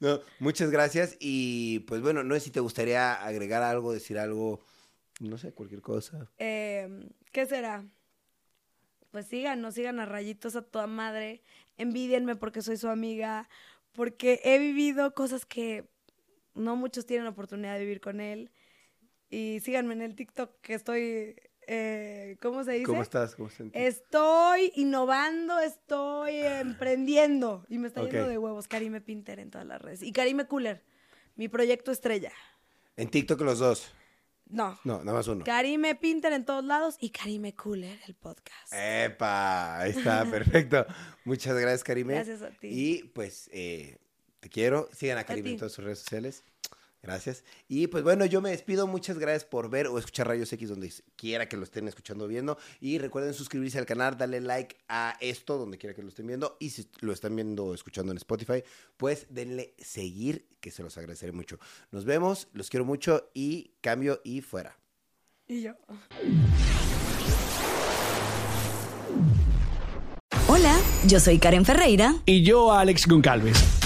no, muchas gracias y pues bueno, no sé si te gustaría agregar algo, decir algo, no sé, cualquier cosa. Eh, ¿Qué será? Pues síganos, sigan a rayitos a toda madre. Envidienme porque soy su amiga. Porque he vivido cosas que no muchos tienen la oportunidad de vivir con él. Y síganme en el TikTok que estoy. eh, ¿Cómo se dice? ¿Cómo estás? ¿Cómo? Estoy innovando, estoy emprendiendo. Y me está yendo de huevos. Karime Pinter en todas las redes. Y Karime Cooler, mi proyecto estrella. En TikTok los dos. No. No, nada más uno. Karime Pinter en todos lados y Karime Cooler, el podcast. Epa, ahí está, perfecto. Muchas gracias, Karime. Gracias a ti. Y pues eh, te quiero. Sigan a A Karime en todas sus redes sociales. Gracias. Y pues bueno, yo me despido. Muchas gracias por ver o escuchar Rayos X donde quiera que lo estén escuchando o viendo. Y recuerden suscribirse al canal, darle like a esto donde quiera que lo estén viendo. Y si lo están viendo o escuchando en Spotify, pues denle seguir, que se los agradeceré mucho. Nos vemos, los quiero mucho y cambio y fuera. Y yo. Hola, yo soy Karen Ferreira. y yo Alex Goncalves.